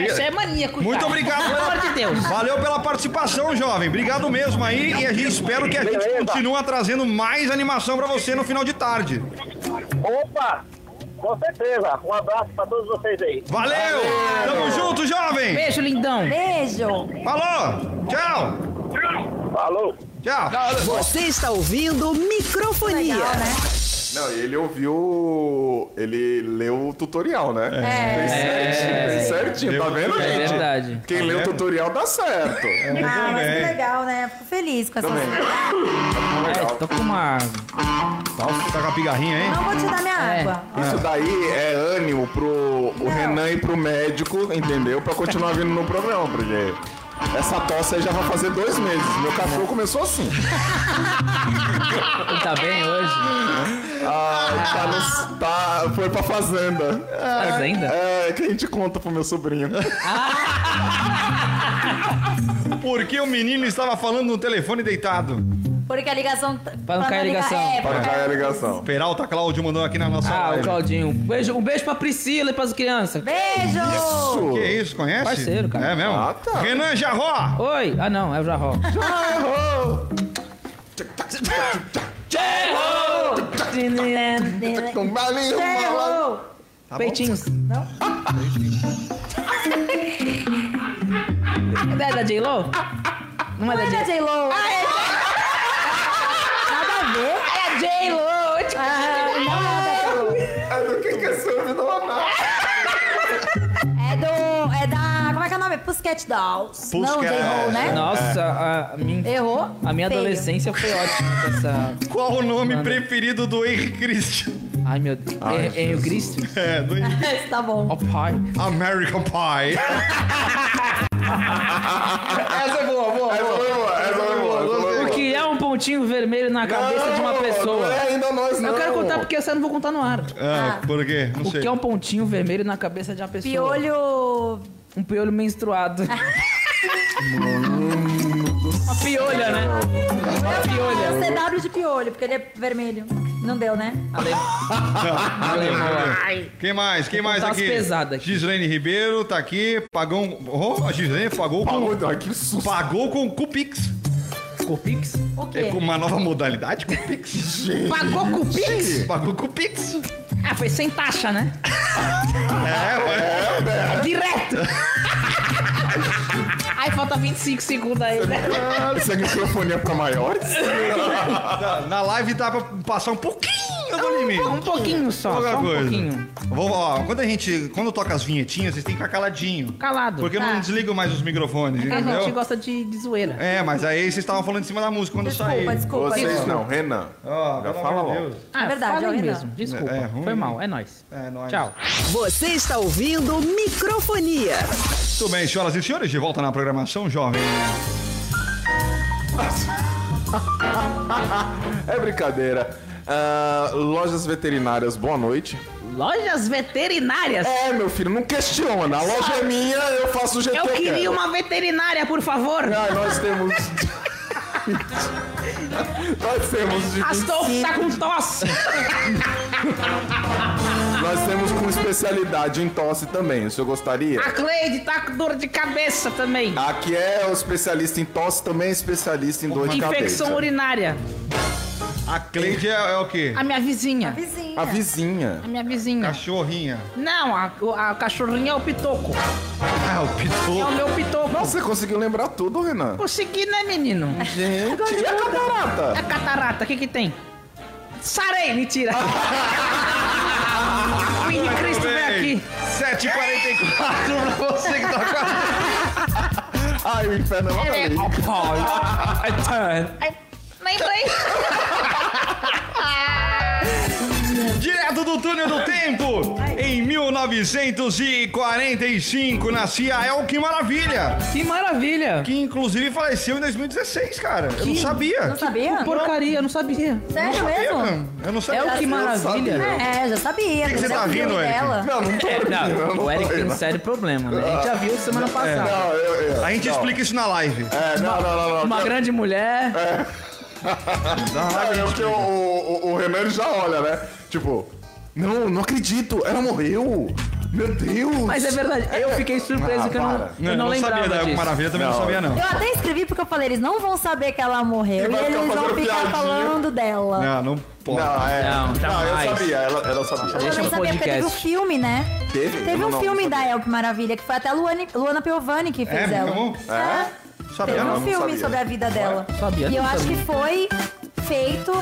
Isso é maníaco. Muito cara. obrigado. Pelo amor de Deus. Valeu pela participação, jovem. Obrigado mesmo aí. E a gente espera que a gente Beleza. continue trazendo mais animação pra você no final de tarde. Opa! Com certeza. Um abraço pra todos vocês aí. Valeu! Tamo junto, jovem! Beijo, lindão. Beijo. Falou! Tchau! Falou! Tchau! Você está ouvindo Microfonia. Legal, né? Não, e ele ouviu. Ele leu o tutorial, né? É. Fez certinho, fez certinho. Tá vendo, É gente? verdade. Quem lê o tutorial dá certo. Ah, mas que legal, né? Fico feliz com essa Também. É, tô com uma. Tá com a pigarrinha, hein? Não vou te dar minha É. água. Isso daí é ânimo pro o Renan ir pro médico, entendeu? Pra continuar vindo no programa, porque essa tosse aí já vai fazer dois meses. Meu cachorro começou assim. Ele tá bem hoje? Ah, tá, no- tá- foi pra fazenda. Fazenda? É, que a gente conta pro meu sobrinho. Porque o menino estava falando no telefone deitado. Porque a ligação. Pra não cair a ligação. É, Para cair a ligação. Peralta Cláudio mandou aqui na nossa Ah, o live. Claudinho. Um beijo, um beijo pra Priscila e pras crianças. Beijo! Que isso, conhece? Parceiro, cara. É mesmo? Ah, tá. Renan Jarró! Oi. Ah, não, é o Jarró. Errou! Peitinhos. Não? É da J-Lo? Não é Não da é da Nada a. É J-Lo! Ah, não é da J-Lo. É do que que é seu nome? É do. É da. Como é que é o nome? Pussycat Dolls. Não, Pussycat. J-Lo, né? Nossa, a, a minha, Errou? a minha Feio. adolescência foi ótima com essa... Qual o nome preferido do Henrique Christian? Ai, meu Deus. É, é o Cristo? É, do. Esse tá bom. Ó pai. American Pie. Essa é boa, boa. Essa foi boa, essa foi boa. Pontinho vermelho na cabeça de uma Não, pessoa? Não é ainda nós, não. Eu quero contar porque essa eu não vou contar no ar. Ah, por quê? Não O sei. que é um pontinho vermelho na cabeça de uma pessoa? Piolho. Um piolho menstruado. Uma piolha, né? Uma piolha. CW de piolho, porque ele é vermelho. Não deu, né? Ale- Alemão. Quem mais? Quem mais aqui? pesadas aqui. Gislaine Ribeiro tá aqui. Pagou um... Oh, a Gislaine pagou com... Pagou, ai, que susto. Pagou com Cupix. Copix? O É quê? com uma nova modalidade, Cupix. Pagou com Pix? Pagou com Pix. Ah, foi sem taxa, né? É, ué. Direto! Ai, falta 25 segundos aí, né? Isso é microfonia pra maiores? Na, na live dá pra passar um pouquinho do limite. Um pouquinho só, só um coisa. pouquinho. Vou, ó, quando a gente. Quando toca as vinhetinhas, vocês têm que ficar caladinho. Calado. Porque eu não Tá. desligo mais os microfones, A gente entendeu? gosta de, de zoeira. É, mas aí vocês estavam falando em cima da música quando eu saí. Desculpa, desculpa. Vocês desculpa. não, Renan. Ó, Já fala logo. Deus. Ah, verdade, fala é o Renan. mesmo. Desculpa. É, é ruim, Foi mal, é nóis. É, nóis. Tchau. Você está ouvindo Microfonia. Tudo bem, senhoras e senhores, de volta na programação, jovem. É brincadeira. Ah, lojas veterinárias, boa noite. Lojas veterinárias. É, meu filho, não questiona. A loja é minha, eu faço o jeito Eu que eu queria quero. uma veterinária, por favor. Ah, nós temos... nós temos de Astolfo 25 tá com tosse. Nós temos com especialidade em tosse também. O senhor gostaria? A Cleide tá com dor de cabeça também. Aqui é o especialista em tosse, também é especialista em dor de Infecção cabeça. urinária. A Cleide é, é o quê? A minha vizinha. Vizinha. A vizinha. A minha vizinha. Cachorrinha. Não, a, a cachorrinha é o pitoco. Ah, o É o meu pitoco. Nossa, você conseguiu lembrar tudo, Renan. Consegui, né, menino? Gente, e a catarata? A catarata, o que que tem? Sarei, mentira. o Mini Cristo vem aqui. 7h44 pra você que tá com a... Ai, o inferno é uma É. Direto do túnel do tempo, em 1945, nascia Elke Maravilha, Que maravilha. que inclusive faleceu em 2016, cara. Eu não sabia. Não sabia? Porcaria, eu não sabia. Sério mesmo? Eu não sabia. É o que maravilha. É, já sabia. que você tá é rindo, Eric? dela. Não, não tô É, brincando, não, não o Eric tô tem um rindo. sério problema, né? A gente já viu semana passada. Não, eu, eu, A gente não. explica isso na live. É, não, não, não, não. Uma não. grande mulher. É porque o, o, o Renan já olha, né? Tipo, não, não acredito, ela morreu. Meu Deus. Mas é verdade, eu fiquei surpreso Ah, que eu não, para. eu não, lembrava sabia da disso. Maravilha, também não, Não. sabia não. Eu até escrevi porque eu falei, eles não vão saber que ela morreu. E E, eles vão ficar piadinha. falando dela. Não, não pode. Não, é. Não, Não, eu sabia, ela, ela sabia. Deixa eu um também sabia porque teve o podcast. filme, né? Teve? Teve um não- filme não da sabia. El que Maravilha, que foi até a Luana, Luana Piovani que fez É ela. mesmo? É? Sabia Teve um filme sabia. sobre a vida dela. Sabia, E eu acho que foi feito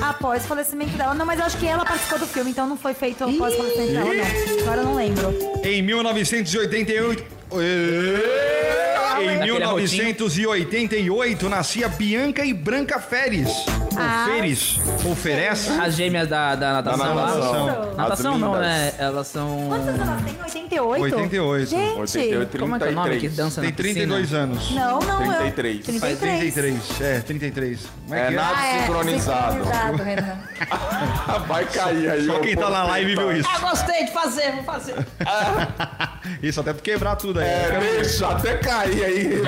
após o falecimento dela. Não, mas eu acho que ela participou do filme, então não foi feito após o falecimento dela, não. Agora eu não lembro. Em 1988. Em Aquele 1988 nascia Bianca e Branca Feres. Ou Ah, Feres. Ou Feres. As gêmeas da, da natação. lá. natação. Natação não, né? Elas são. Quantos anos ela tem? 88? 88. Gente! 88, Como é que é o nome que 33. dança Tem na piscina? 32 anos. Não, não. eu- 33. 33. 33. É, 33. Como É que nada Ah, é, sincronizado. sincronizado, Renan. Vai cair aí. Só quem tá na live viu isso. Ah, gostei de fazer, vou fazer. Isso até pra quebrar tudo aí. É, deixa até cair aí.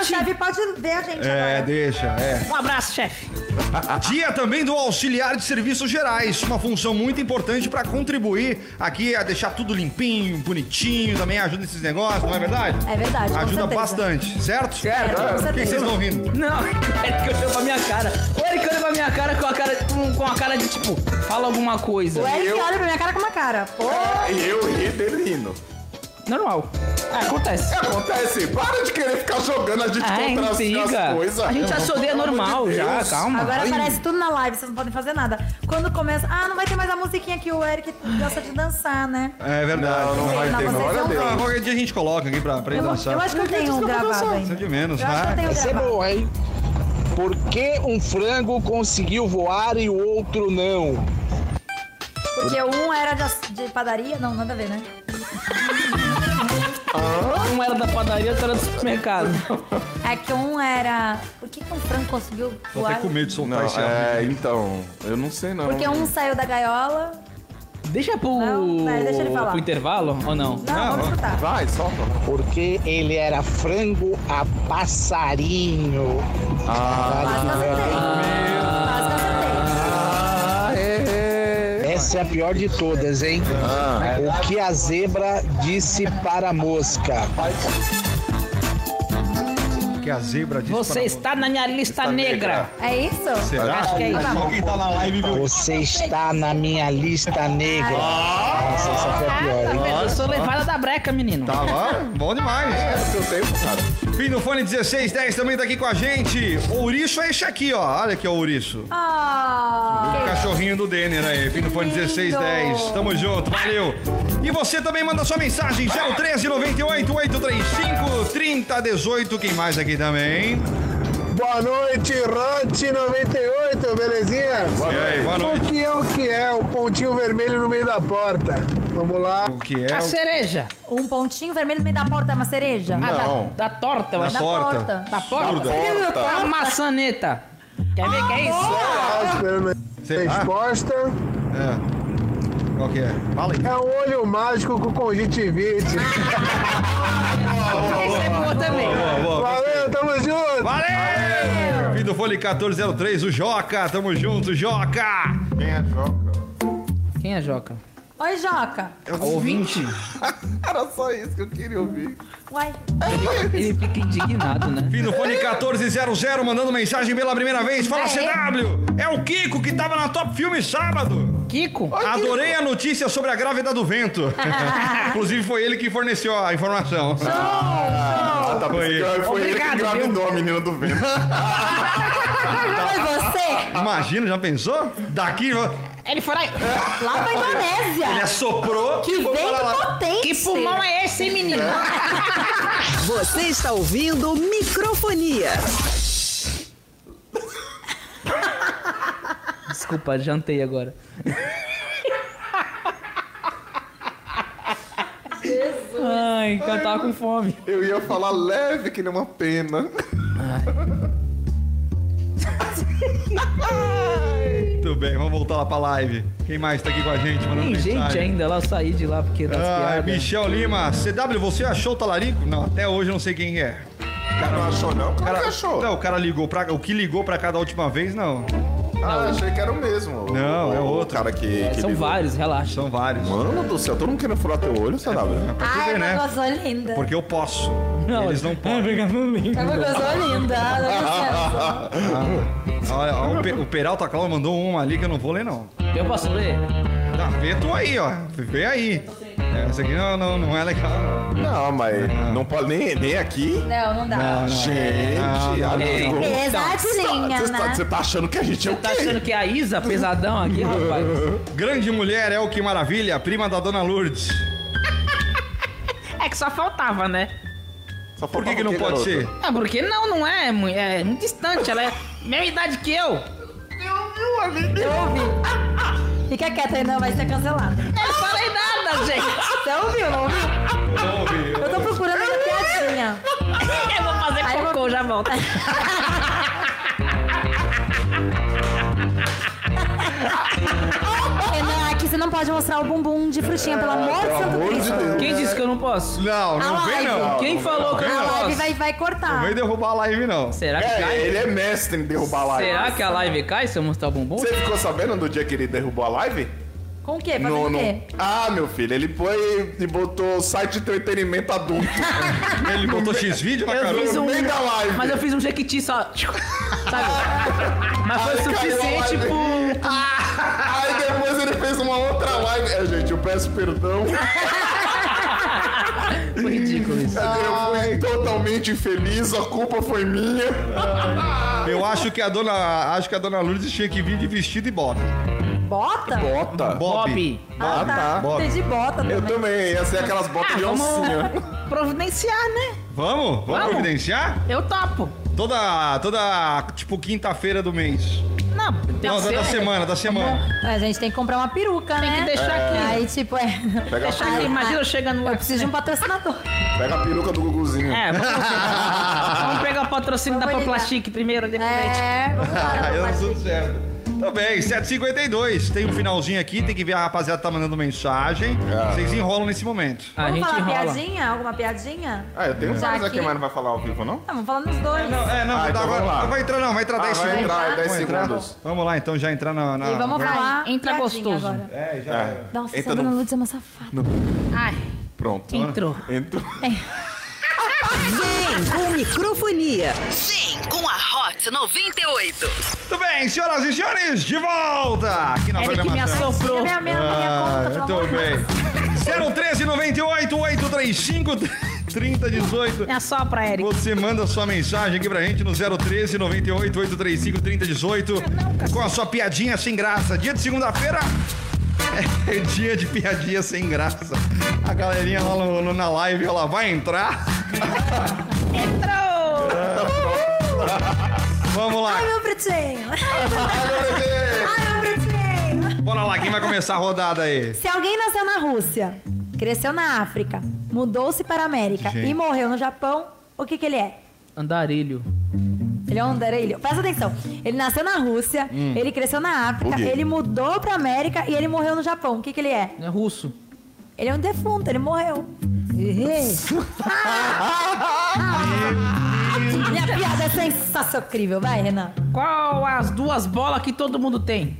O chefe pode ver a gente É, agora. deixa, é. Um abraço, chefe. Dia também do auxiliar de serviços gerais, uma função muito importante para contribuir aqui a deixar tudo limpinho, bonitinho, também ajuda nesses negócios, não é verdade? É verdade, com Ajuda certeza. bastante, certo? Certo. Com Por que certeza. vocês estão rindo? Não, é que olhou pra minha cara. O Eric olhou pra minha cara com a cara, com, com a cara de tipo, fala alguma coisa. O Eric eu- olha pra minha cara com uma cara. Pô, E eu ri dele rindo. Normal. É, acontece. Acontece, para de querer ficar jogando a gente é contra as, intriga. as coisas. A gente já se odeia normal de já, calma. agora Ai. aparece tudo na live, vocês não podem fazer nada. Quando começa, ah, não vai ter mais a musiquinha que o Eric gosta de dançar, né? É verdade. Não, não vai Não, ter, vocês glória a vão Deus. Ah, qualquer dia a gente coloca aqui pra, pra ele Eu, dançar. eu acho que eu tenho um gravado ainda. De menos, Eu acho que eu né? tenho Essa é boa, hein? Por que um frango conseguiu voar e o outro não? Porque um era de, de padaria, não, nada a ver, né? Um era da padaria, outro era do supermercado. É que um era. Por que, que um frango conseguiu Tô voar? até com medo de soltar Não, esse áudio. é, então, eu não sei não. Porque um saiu da gaiola. Deixa pro, Não, pera, deixa ele falar. pro intervalo ou não? Não, Não, vamos escutar. Vai, solta. Porque ele era frango a passarinho. Quase que eu acertei. Essa é a pior de todas, hein? O que a zebra disse para a mosca? Que a zebra disse Você para- está na minha lista negra. É isso? Será? Acho que é isso. Só quem tá na live viu. Você está na minha lista negra. Nossa, essa foi a pior, hein? Eu sou levada da breca, menino. Tava bom demais. É do seu tempo, cara. Fim do fone 1610 também tá aqui com a gente. Ouriço é esse aqui, ó. Olha aqui, ó, Ouriço. Ah, O cachorrinho do Denner aí, fim do fone 1610. Tamo junto, valeu. E você também manda sua mensagem, 013 98 835 3018. Quem mais aqui também? Boa noite, Rote 98, belezinha? E aí, boa O noite. que é o que é o pontinho vermelho no meio da porta? Vamos lá. O que é? A cereja. um pontinho vermelho no meio da porta é uma cereja? Ah, Não. da, da torta, eu Da acho. Da porta. porta. Da porta? porta. É uma maçaneta. Quer ver que é isso? Tá a ah, resposta. é. Qual que é? Fala aí. É um olho mágico com conjuntivite. Esse é boa também. Boa, boa. Valeu, tamo junto! Valeu! Fim do Fone 1403, o Joca. Tamo junto, Joca. Quem é Joca? Quem é Joca? Oi, Joca. Ouvinte. Era só isso que eu queria ouvir. Uai. Ele fica indignado, né? Fim do Fone 1400, mandando mensagem pela primeira vez. Fala, É. CW. É o Kiko que tava na Top Filme sábado. Kiko? Adorei a notícia sobre a grávida do vento. Inclusive foi ele que forneceu a informação. Ah, tá Foi que foi ele Obrigado, que engravidou a menina do vento. Foi você? Imagina, já pensou? Daqui Ele foi lá. Lá pra ele Indonésia. assoprou. Que vento potente. Que pulmão é esse, hein, menino? Você está ouvindo microfonia. Desculpa, jantei agora. Ai, cara, tava com fome. Eu ia falar leve que nem uma pena. Muito bem, vamos voltar lá pra live. Quem mais tá aqui com a gente mandando Tem gente mensagem? ainda lá sair de lá porque piadas. Michel Lima, CW, você achou o talarico? Não, até hoje eu não sei quem é. cara não achou, não? O Cara, cara, achou. não, o cara ligou pra. O que ligou pra cá da última vez, não. Ah, achei que era o mesmo. Não, O- é o outro. cara que. que São ligou. vários, relaxa. São vários. Mano do céu, todo mundo querendo furar teu olho, CW. Pra Ai, ver, uma né? linda. Porque eu posso. Eles não podem. É uma coisa linda. dá licença. Olha, ó, o, Pe- o Peralta Cláudio mandou uma ali que eu não vou ler, não. Eu posso ler? Tá, vê tu aí, ó. Vê aí. É, Essa aqui não, não, não é legal. não. Não, mas não pode nem, nem aqui. Não, não dá. Gente, Não, não, amigo. não. Pesadinha, Você tá, né? tá achando que a gente é o Tá quê? achando que é a Isa pesadão aqui, rapaz? Grande mulher é o que maravilha, prima da dona Lourdes. É que só faltava, né? Só Por que, que não quê, pode garoto? ser? Ah, porque não, não é, é muito distante. Ela é mesma idade que eu. Eu ouvi. Fica quieta aí, não vai ser cancelada. Eu não falei gente. Você ouviu, não ouviu? Eu tô procurando uma piadinha. Eu vou fazer Aí eu vou- cocô, já volto. Renan, aqui você não pode mostrar o bumbum de frutinha, pelo amor de pelo Santo amor de Cristo. Deus. Quem disse que eu não posso? Não, A não vem live. não. Quem falou que eu A não live posso? vai, vai Não cortar. vem derrubar a live, não. Será que É, cai? ele é mestre em derrubar a live. Será que a live cai se eu mostrar o bumbum? Você ficou sabendo do dia que ele derrubou a live? Com o quê? Fazendo o quê? Ah, meu filho, ele foi e botou site de entretenimento adulto. Ele botou X-Vídeo na cara. um. meio da live. Mas eu fiz um jequiti só. Sabe? Mas foi Aí suficiente pro. Aí depois ele fez uma outra live. É, gente, eu peço perdão. Foi ridículo isso. Eu fui totalmente infeliz, a culpa foi minha. Eu acho que a dona. Acho que a dona Lourdes tinha que vir de vestido e bota. Bota? Bota. Bob. Ah, Ah, tá. tá. Bob. Entendi bota também. Eu também, ia ser aquelas botas Ah, de vamos oncinha. providenciar, né? Vamos? Vamos, Vamos. providenciar? Eu topo. Toda, toda, tipo, quinta-feira do mês. Não, tem Não, que da, ser, da semana, da semana. A gente tem que comprar uma peruca, Tem né? que deixar aqui. Aí, tipo, é... Pega Deixar aqui, imagina eu chegando lá. Eu preciso de um patrocinador. pega a peruca do Guguzinho. É, vamos, vamos pegar o patrocínio da Vamos ligar. Poplastic primeiro, depois. É, vamos tá lá. tudo certo. Bem, 7h52. Tem um finalzinho aqui, tem que ver a rapaziada tá mandando mensagem. É. Vocês enrolam nesse momento. A Vamos gente falar enrola. piadinha? Alguma piadinha? Ah, eu tenho Já vários aqui, aqui? mas não vai falar ao vivo, não? Não, vamos falar nos dois. Não, é, não, Ah, vai, então agora, vamos lá. não vai entrar não, vai entrar Ah, 10 vai segundos. entrar 10 Vai entrar. segundos. Vamos lá, então, já entrar na... na E vamos na- falar entra piadinha gostoso. agora. É, já... É. Nossa, Entra essa no- dona Lourdes é uma safada. Ai, Pronto. entrou. Entrou. Vem com microfonia. Vem com a Hot 98. Tudo bem, senhoras e senhores, de volta aqui na Ele que me programação. assoprou. Minha, minha, minha Ah, conta, pelo muito amor bem. 013 98 835 3018. Me assopra, Eric. Você manda sua mensagem aqui pra gente no 013 98 835 3018 com a sua piadinha sem graça. Dia de segunda-feira é dia de piadinha sem graça. A galerinha lá no- no- na live, ela vai entrar. Entrou! Vamos lá. Ai, meu pretinho. Ai, meu pretinho. Bora lá, quem vai começar a rodada aí? Se alguém nasceu na Rússia, cresceu na África, mudou-se para a América Gente. e morreu no Japão, o que que ele é? Andarilho. Ele é um andarilho. Presta atenção. Ele nasceu na Rússia, ele cresceu na África, ele mudou pra América e ele morreu no Japão. O que que ele é? É russo. Ele é um defunto, ele morreu. Minha piada é sensacional. Vai, Renan. Qual as duas bolas que todo mundo tem?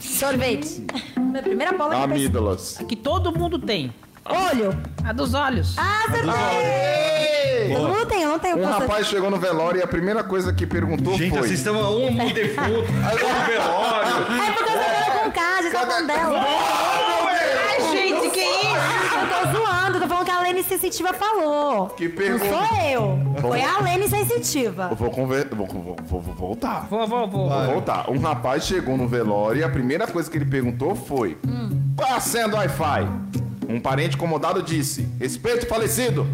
Sorvete. Minha primeira bola pensei. Amígdalas. A que todo mundo tem. Olho. A dos olhos. Ah, acertei. Todo mundo tem, eu não tenho. Um posso- rapaz chegou no velório e a primeira coisa que perguntou Gente, foi... vocês estão um no defunto, outro no velório. É porque eu tô falando com casa, você tá falando dela. Ai, gente, que isso? Eu tô zoando, tô falando que a Lene Sensitiva falou. Que Não pergunta. sou eu. Foi a Lene Sensitiva. Eu vou, conver... vou, vou, vou, vou voltar. Vou, vou, vou. Vou voltar. Um rapaz chegou no velório e a primeira coisa que ele perguntou foi: Qual a senha do Wi-Fi? Um parente incomodado disse: Respeito o falecido.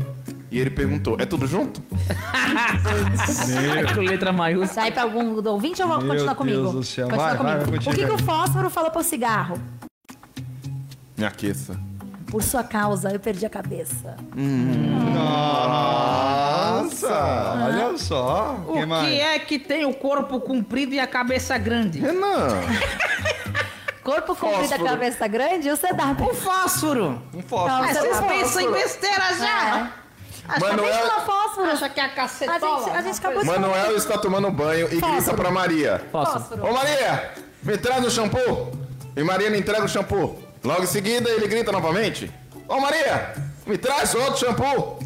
E ele perguntou: É tudo junto? Com letra maiúscula. Sai pra algum do ouvinte ou vou Meu continuar Deus comigo? do céu. Continua Vai, vai, comigo. vai, o que, que continua. o fósforo falou pro cigarro? Me aqueça. Por sua causa, eu perdi a cabeça. Nossa, olha só. O que mais? é que tem o corpo comprido e a cabeça grande? Renan! Corpo comprido, a Fósforo. cabeça grande e o CW. O fósforo. Um fósforo. Mas Não, vocês você- pensam em besteira já? Manuel, Deixa no fósforo. Acha que é a A cacetola? gente, a gente acabou de Manuel está tomando banho e grita Fósforo. pra Maria. Fósforo. Ô Maria, me traz o shampoo. E Maria não entrega o shampoo. Logo em seguida ele grita novamente. Ô Maria, me traz outro shampoo.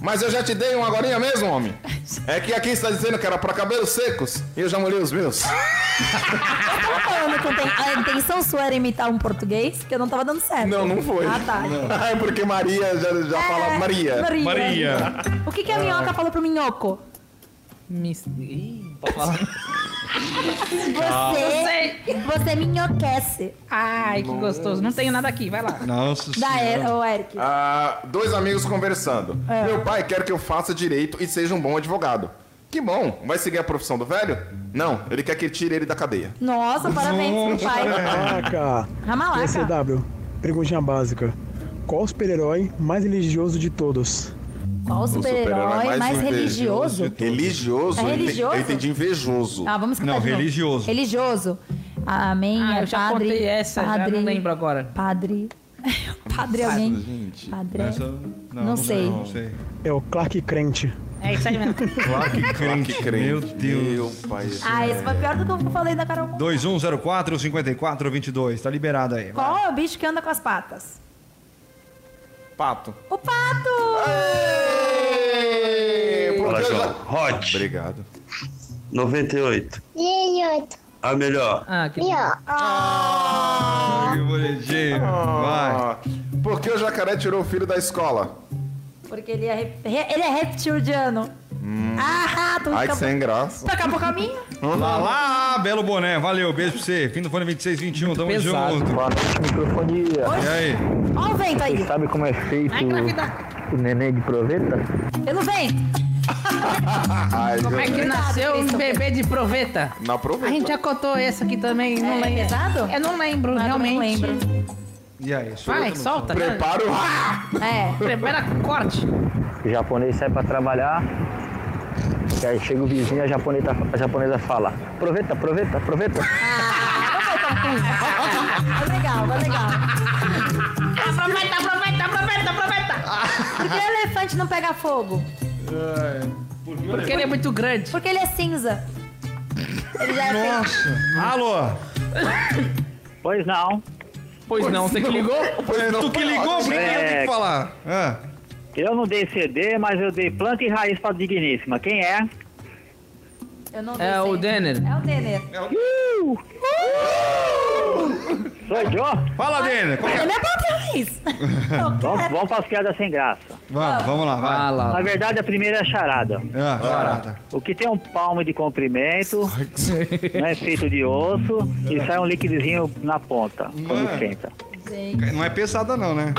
Mas eu já te dei um agorinha mesmo, homem. É que aqui está dizendo que era pra cabelos secos e eu já molhei os meus. Tava falando que tem- a intenção sua era imitar um português, que eu não tava dando certo. Não, não foi. Ah, tá. É porque Maria já, já fala Maria. Maria. Maria. O que, que a minhoca falou pro minhoco? Mis- Ih, pode falar. Você, você minhoquece. Ai, que gostoso. Não tenho nada aqui, vai lá. Nossa Da senhora. er, ô, Eric. Ah, dois amigos conversando. É. Meu pai quer que eu faça direito e seja um bom advogado. Que bom. Vai seguir a profissão do velho? Não, ele quer que tire ele da cadeia. Nossa, parabéns pro pai. Caraca! Ramalaca. PCW, perguntinha básica. Qual o super-herói mais religioso de todos? Qual o super-herói mais, religioso? Religioso? É Eu entendi- religioso? Eu entedi invejoso. Ah, vamos escutar Não, de novo. religioso. Religioso. Amém. Ah, é eu já padre, contei essa, já padre, não lembro agora. Padre. Padre alguém. Gente. Padre. Essa- Não sei. Não sei. É o Clark Crente. É isso aí mesmo. Clark Crente. Crente. Meu Deus. Meu pai. Ah, esse foi pior do que eu falei da Carol. Conká. 2104 5422. Tá liberado aí. vai. Qual é o bicho que anda com as patas? Pato. O pato! Porque Fala, João. Hot. Obrigado. 98. A melhor. Ah, que... Que bonitinho. Vai. Ah, por que o jacaré tirou o filho da escola? Porque ele é, ele é reptiliano. Ah, tu Hum. Ai, que sem graça. tu acabou o caminho? Lá, lá, belo boné. Valeu, beijo pra você. Fim do fone 2621, tamo pesado. junto. Boa noite, microfonia. E aí? Olha o vento aí. Sabe como é feito o neném de proveta? Pelo vento. Ai, Como é que nasceu um bebê de proveta? Na A proveta. gente já contou essa aqui também, não É lembro. pesado? Eu não lembro, Ah, eu realmente. não lembro. E aí? Vai, solta. né? Prepara o. É. Prepara corte. O japonês sai pra trabalhar, e aí chega o vizinho e a japonesa, a japonesa fala: Aproveita, aproveita, aproveita. Vai legal, vai legal. Aproveita, aproveita, aproveita, aproveita. Por que o elefante não pega fogo? Porque ele é muito grande. Porque ele é cinza. Ele já é Nossa. Alô? Pois não. Pois não, você que ligou? É, tu que ligou, por que eu tenho que falar? Ah. Eu não dei CD, mas eu dei planta e raiz pra digníssima. Quem é? Eu não É sei. o Denner. É o Denner. Sou eu? Fala, Denner. Qual é? Ele é bom demais. Vamos, vamos pras piadas sem graça. Vamos, vamos lá, vai. Fala. Na verdade, a primeira é a charada. Ah, charada. O que tem um palmo de comprimento, não é feito de osso e sai um liquidozinho na ponta, quando É. esquenta. Não é pesada não, né?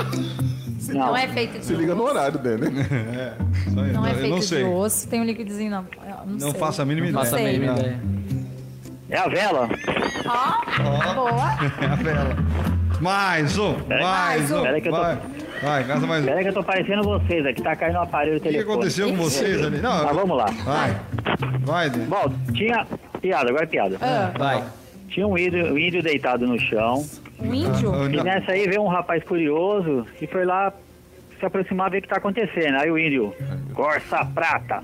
Não, Não é feito de Se liga no horário dele. É. Só eu, Não é feito não de osso, tem um eu Não, Não sei. faço a mínima Não ideia. faço a mínima Não. ideia. é a vela. Ó, boa. É a vela. Mais um, mais Mais um. um. Peraí que eu tô- Vai, vai, gasta mais um. Pera aí que eu tô parecendo vocês aqui, tá caindo o aparelho O que aconteceu com vocês ali? Não, Mas vamos lá. vai. Vai, Denner. Bom, tinha. Piada, agora é piada. Vai. Tinha um índio, um índio deitado no chão. Um índio? Ah, E nessa aí veio um rapaz curioso e foi lá se aproximar ver o que tá acontecendo. Aí o índio, Corsa Prata,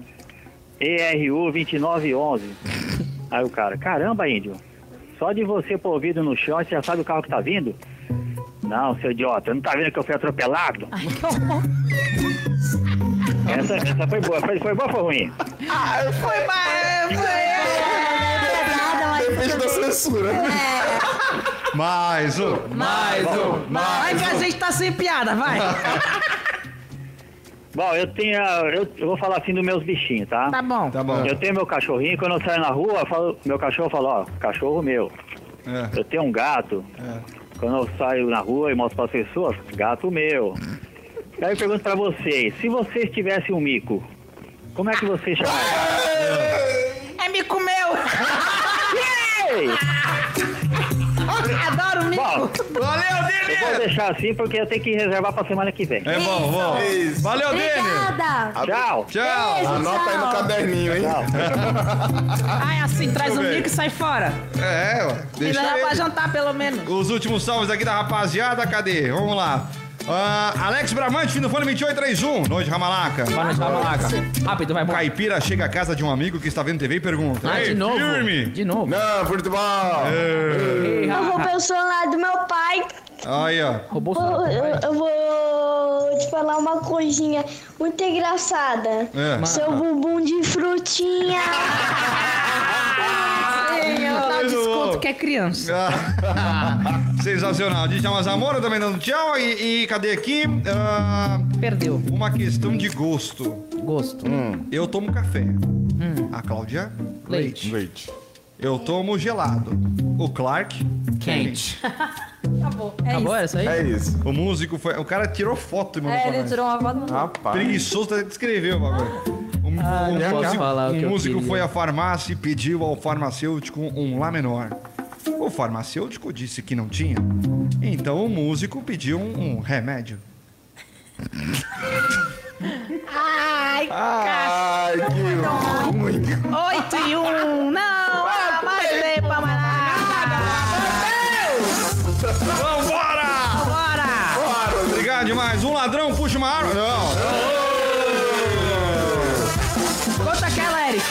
ERU 2911. Aí o cara, caramba, índio, só de você pôr ouvido no chão, você já sabe o carro que tá vindo? Não, seu idiota, não tá vendo que eu fui atropelado? Ai. Essa, essa foi boa, foi, foi boa ou foi ruim? Foi, mas... Nada, mas. Depende da censura. Mais um. Mais um. Vai que a gente tá sem piada, vai. Bom, eu tenho, eu, eu vou falar assim dos meus bichinhos, tá? Tá bom. Tá bom. Eu tenho meu cachorrinho, quando eu saio na rua, eu falo- meu cachorro fala, ó, cachorro meu. É. Eu tenho um gato. Quando eu saio na rua e mostro para as pessoas, gato meu. Aí eu pergunto para vocês, se vocês tivessem um mico, como é que vocês chamariam? É mico meu. Adoro mico. Bom, Valeu, eu vou deixar assim porque eu tenho que reservar para semana que vem. É bom, bom. Valeu, Denner! Obrigada. Tchau! Tchau! Beijo. Anota aí no Tchau. caderninho, hein? Ai, assim, traz o ver. mico e sai fora. É, ué. Deixa leva pra ele. jantar, pelo menos. Os últimos salves aqui da rapaziada, cadê? Vamos lá. Ah, Alex Bramante, fim do fone 2831. Noite, Ramalaca. Boa noite, Ramalaca. Rápido, vai, bom. Caipira chega à casa de um amigo que está vendo TV e pergunta. Ah, "Ei, de novo? Firme. De novo. Não, futebol. Eu vou pelo celular do meu pai. Aí, ó. Roubou Vou- eu, eu vou te falar uma coisinha muito engraçada. É. Seu bumbum de frutinha. Dá Muito desconto que é criança. Sensacional. Djalma Zamora também dando tchau. E, e cadê aqui? Ah, Perdeu. uma questão de gosto. Gosto. Eu tomo café. A Cláudia, Leite. Leite. Eu tomo gelado. O Clark, Quente. Acabou. É Acabou isso. essa aí? É isso. o músico foi. O cara tirou foto e mandou É, pra ele nós. tirou uma foto. Rapaz. Preguiçoso até descreveu o bagulho. O, Ah, não posso músico, falar o que o eu músico queria. foi à farmácia e pediu ao farmacêutico um Lá menor. O farmacêutico disse que não tinha. Então o músico pediu um, um remédio. Ai, Ai, que ruim. 8 e 1. Não, ah, mais tempo, manada. Vambora! Bora. Obrigado demais. Um ladrão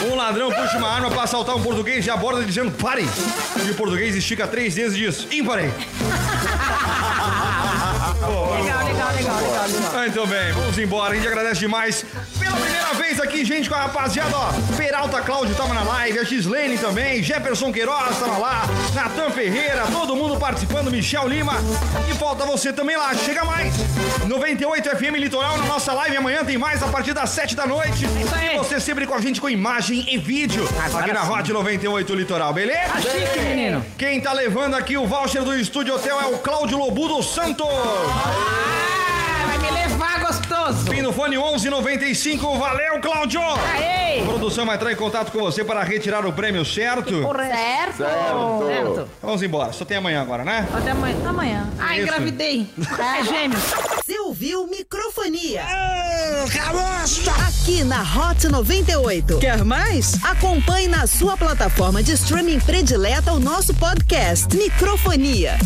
Um ladrão puxa uma arma para assaltar um português e aborda dizendo pare. E o português estica três dedos e diz ímpare. Legal, legal, legal, legal, legal. Muito bem, vamos embora. A gente agradece demais primeira vez aqui, gente, com a rapaziada, ó. Peralta Cláudio tava na live, a Gislene também, Jefferson Queiroz tava lá, Natan Ferreira, todo mundo participando, Michel Lima. E falta você também lá, chega mais. 98 FM Litoral na nossa live. Amanhã tem mais a partir das 7 da noite. aí. E você sempre com a gente com imagem e vídeo Agora aqui na sim. Hot 98 Litoral, beleza? Tá chique, menino. Quem tá levando aqui o voucher do Estúdio Hotel é o Cláudio Lobudo Santos. Ah, gostoso. Fim do fone 1195. Valeu, Cláudio! Aê. A produção vai entrar em contato com você para retirar o prêmio, certo? Certo? Certo. Certo. Vamos embora. Só tem amanhã agora, né? Até amanhã. Amanhã. Ai, Isso. engravidei. É gêmeos. Você ouviu microfonia? Carosta! Aqui na Hot 98. Quer mais? Acompanhe na sua plataforma de streaming predileta o nosso podcast Microfonia.